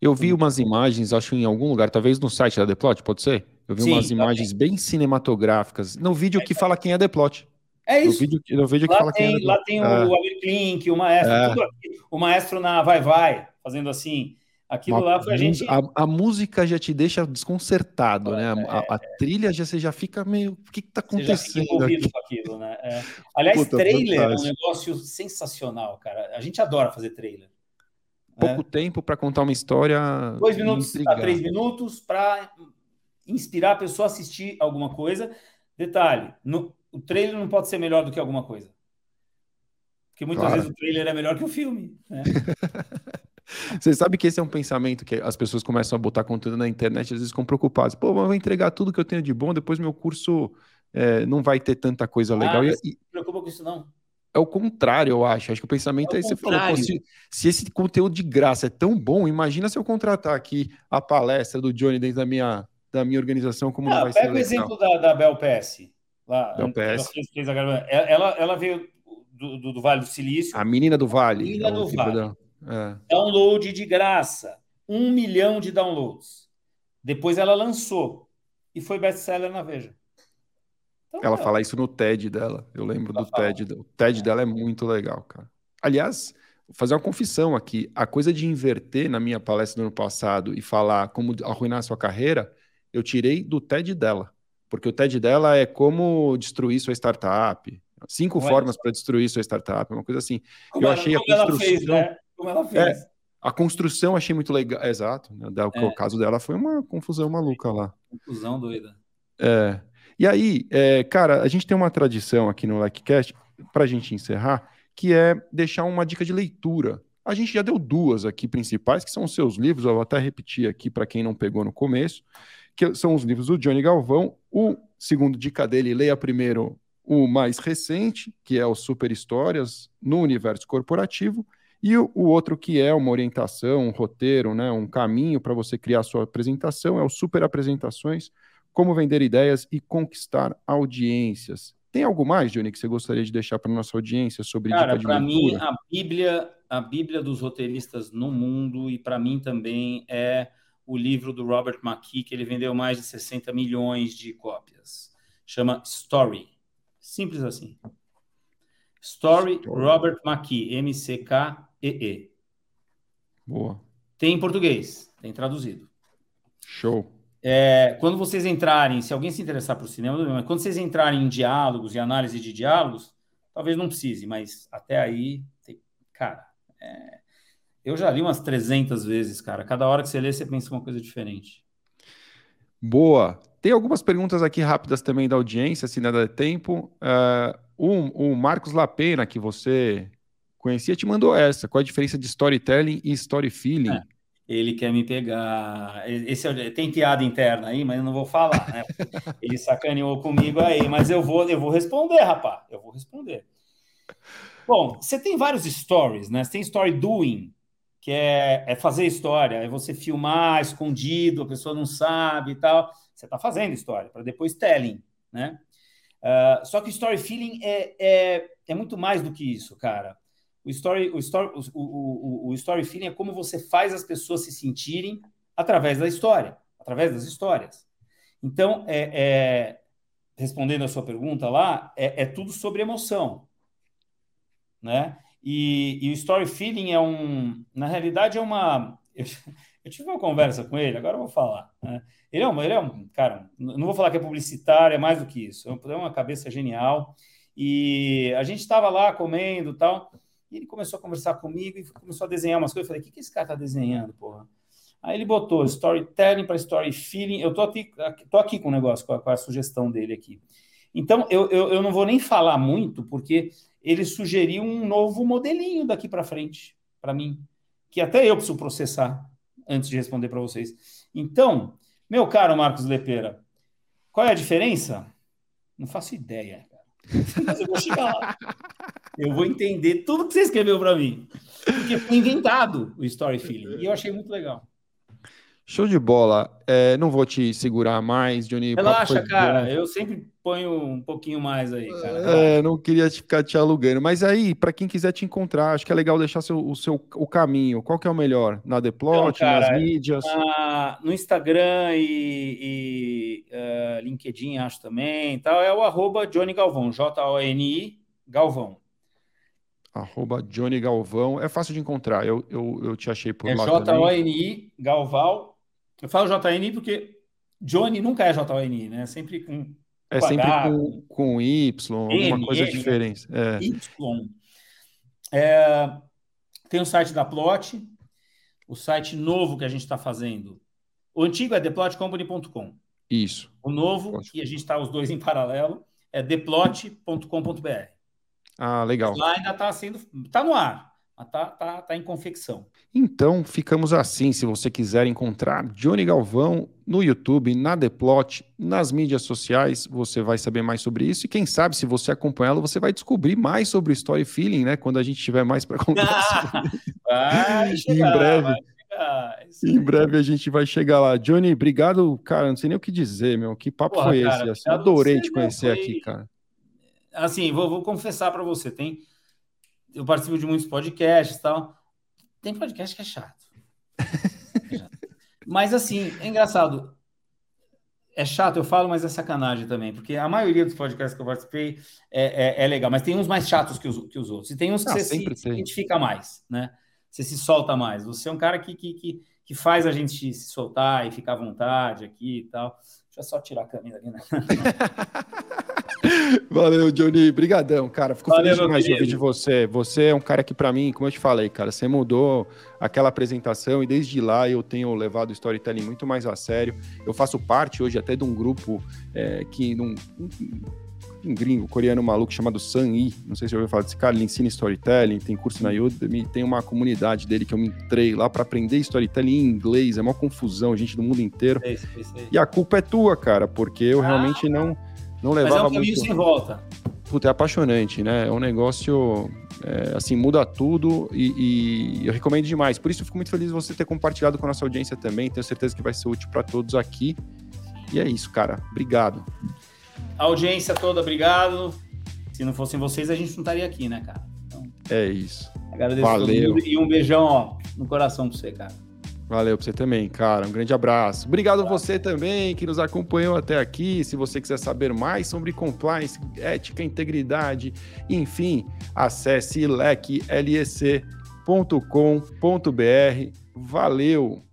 Eu vi umas imagens, acho em algum lugar, talvez no site da Deplot, pode ser? Eu vi Sim, umas imagens bem cinematográficas. No vídeo é, que fala quem é Deplot. É isso. No vídeo, no vídeo lá que fala tem, quem é Lá tem o é. Amir Klink, o maestro, é. o maestro na Vai Vai, fazendo assim. Aquilo Uma, lá foi a gente. A, a, música já te deixa desconcertado, é, né? A, a, a, trilha já você já fica meio. O que, está acontecendo? Envolvido com aquilo, né? É. Aliás, Puta, trailer fantástico. é um negócio sensacional, cara. A gente adora fazer trailer. Pouco é. tempo para contar uma história. Dois minutos a três minutos para inspirar a pessoa a assistir alguma coisa. Detalhe: no, o trailer não pode ser melhor do que alguma coisa. Porque muitas claro. vezes o trailer é melhor que o filme. Né? Você sabe que esse é um pensamento que as pessoas começam a botar conteúdo na internet, às vezes ficam preocupadas. Pô, mas eu vou entregar tudo que eu tenho de bom, depois meu curso é, não vai ter tanta coisa legal. Ah, e, não se preocupa com isso, não. É o contrário, eu acho. Acho que o pensamento é, é você falou, se, se, esse conteúdo de graça é tão bom, imagina se eu contratar aqui a palestra do Johnny dentro da minha, da minha organização, como ah, não vai ser Pega o exemplo da, da Bel PS. Lá, Bel PS. Ela, ela veio do, do, do, Vale do Silício. A menina do Vale. A menina do Vale. É. Download de graça. Um milhão de downloads. Depois ela lançou. E foi best-seller na Veja. Então, ela é. fala isso no TED dela. Eu lembro ela do fala. TED. O TED é. dela é muito legal, cara. Aliás, vou fazer uma confissão aqui. A coisa de inverter na minha palestra do ano passado e falar como arruinar a sua carreira, eu tirei do TED dela. Porque o TED dela é como destruir sua startup. Cinco formas para destruir sua startup, uma coisa assim. Como eu ela, achei a construção. Fez, né? Como ela fez. É, a construção achei muito legal. Exato. Né? O é. caso dela foi uma confusão maluca lá. Confusão doida. É. E aí, é, cara, a gente tem uma tradição aqui no LikeCast, para a gente encerrar, que é deixar uma dica de leitura. A gente já deu duas aqui principais, que são os seus livros, eu vou até repetir aqui para quem não pegou no começo, que são os livros do Johnny Galvão, O segundo dica dele, leia primeiro o mais recente, que é o Super Histórias no Universo Corporativo, e o, o outro que é uma orientação, um roteiro, né, um caminho para você criar a sua apresentação, é o Super Apresentações, Como Vender Ideias e Conquistar Audiências. Tem algo mais, Johnny, que você gostaria de deixar para nossa audiência sobre Cara, para mim, a Bíblia, a Bíblia dos roteiristas no mundo, e para mim também é o livro do Robert McKee, que ele vendeu mais de 60 milhões de cópias. Chama Story. Simples assim. Story, Story. Robert McKee, M-C-K-E-E. Boa. Tem em português, tem traduzido. Show. É, quando vocês entrarem, se alguém se interessar por cinema, quando vocês entrarem em diálogos e análise de diálogos, talvez não precise, mas até aí, cara, é, eu já li umas 300 vezes, cara. Cada hora que você lê, você pensa uma coisa diferente. Boa. Tem algumas perguntas aqui rápidas também da audiência, se nada der tempo. Uh, o, o Marcos Lapena, que você conhecia, te mandou essa. Qual a diferença de storytelling e story feeling? É ele quer me pegar. Esse é tem piada interna aí, mas eu não vou falar, né? Ele sacaneou comigo aí, mas eu vou, eu vou responder, rapaz. Eu vou responder. Bom, você tem vários stories, né? Você tem story doing, que é, é fazer história, é você filmar escondido, a pessoa não sabe e tal. Você está fazendo história, para depois telling, né? Uh, só que story feeling é, é, é muito mais do que isso, cara. O story, o story, o, o, o story feeling é como você faz as pessoas se sentirem através da história, através das histórias. Então, é, é respondendo a sua pergunta lá, é, é, tudo sobre emoção, né? E, e, o story feeling é um, na realidade é uma, eu, eu tive uma conversa com ele, agora eu vou falar. Né? Ele é um, ele é um, cara, não vou falar que é publicitário, é mais do que isso. É uma cabeça genial. E a gente estava lá comendo tal. E ele começou a conversar comigo e começou a desenhar umas coisas. Eu falei, o que, que esse cara tá desenhando, porra? Aí ele botou storytelling para story feeling. Eu tô aqui, tô aqui com o negócio, com a, com a sugestão dele aqui. Então, eu, eu, eu, não vou nem falar muito, porque ele sugeriu um novo modelinho daqui para frente, para mim, que até eu preciso processar antes de responder para vocês. Então, meu caro Marcos Lepeira, qual é a diferença? Não faço ideia. Mas eu vou chegar lá. Eu vou entender tudo que você escreveu para mim. Porque foi inventado o story feeling. E eu achei muito legal. Show de bola. É, não vou te segurar mais, Johnny. Relaxa, cara. Bom. Eu sempre ponho um pouquinho mais aí, cara. É, não queria ficar te alugando. Mas aí, para quem quiser te encontrar, acho que é legal deixar seu, o seu o caminho. Qual que é o melhor? Na Deplot, então, cara, nas mídias? Na, no Instagram e, e uh, LinkedIn, acho também. Tal, é o arroba Johnny Galvão, J-O-N-I Galvão arroba Johnny Galvão. É fácil de encontrar, eu, eu, eu te achei por é lá. J-O-N-I, Galval. Eu falo J-N-I porque Johnny nunca é J-O-N-I, né? Sempre com. É sempre com, com Y, alguma coisa diferente. É. Y. É, tem o site da Plot, o site novo que a gente está fazendo. O antigo é theplotcompany.com. Isso. O novo, que a gente está os dois em paralelo, é theplot.com.br. Ah, legal. Lá ainda está sendo. Está no ar. Está tá, tá em confecção. Então, ficamos assim. Se você quiser encontrar Johnny Galvão no YouTube, na Deplot, nas mídias sociais, você vai saber mais sobre isso. E quem sabe, se você acompanhá-lo, você vai descobrir mais sobre o Story Feeling, né? Quando a gente tiver mais para contar. vai chegar, em breve. Em breve a gente vai chegar lá. Johnny, obrigado, cara. Não sei nem o que dizer, meu. Que papo Porra, foi cara, esse? Assim, adorei te conhecer foi... aqui, cara assim, vou, vou confessar para você, tem eu participo de muitos podcasts e tal. Tem podcast que é chato. É chato. Mas assim, é engraçado. É chato, eu falo, mas é sacanagem também, porque a maioria dos podcasts que eu participei é, é, é legal, mas tem uns mais chatos que os, que os outros. E tem uns que ah, você se, se, identifica mais, né? Você se solta mais. Você é um cara que, que, que, que faz a gente se soltar e ficar à vontade aqui e tal. Deixa eu só tirar a câmera ali, né? Valeu, Johnny. Brigadão, cara. Fico Valeu, feliz demais de ouvir de você. Você é um cara que, para mim, como eu te falei, cara, você mudou aquela apresentação e desde lá eu tenho levado o storytelling muito mais a sério. Eu faço parte hoje até de um grupo é, que não um gringo coreano maluco chamado Sun Yi. Não sei se você ouviu falar desse cara, ele ensina storytelling, tem curso na Udemy, tem uma comunidade dele que eu me entrei lá para aprender storytelling em inglês, é uma confusão, gente do mundo inteiro. É isso, é isso, E a culpa é tua, cara, porque eu ah, realmente não, não levava Mas é um caminho muito... sem volta. Puta, é apaixonante, né? É um negócio, é, assim, muda tudo e, e, eu recomendo demais. Por isso eu fico muito feliz de você ter compartilhado com a nossa audiência também. Tenho certeza que vai ser útil para todos aqui. E é isso, cara. Obrigado. A audiência toda, obrigado. Se não fossem vocês, a gente não estaria aqui, né, cara? Então, é isso. Agradeço Valeu. e um beijão, ó, no coração pra você, cara. Valeu pra você também, cara. Um grande abraço. Obrigado a você também que nos acompanhou até aqui. Se você quiser saber mais sobre compliance, ética, integridade, enfim, acesse lequelec.com.br. Valeu!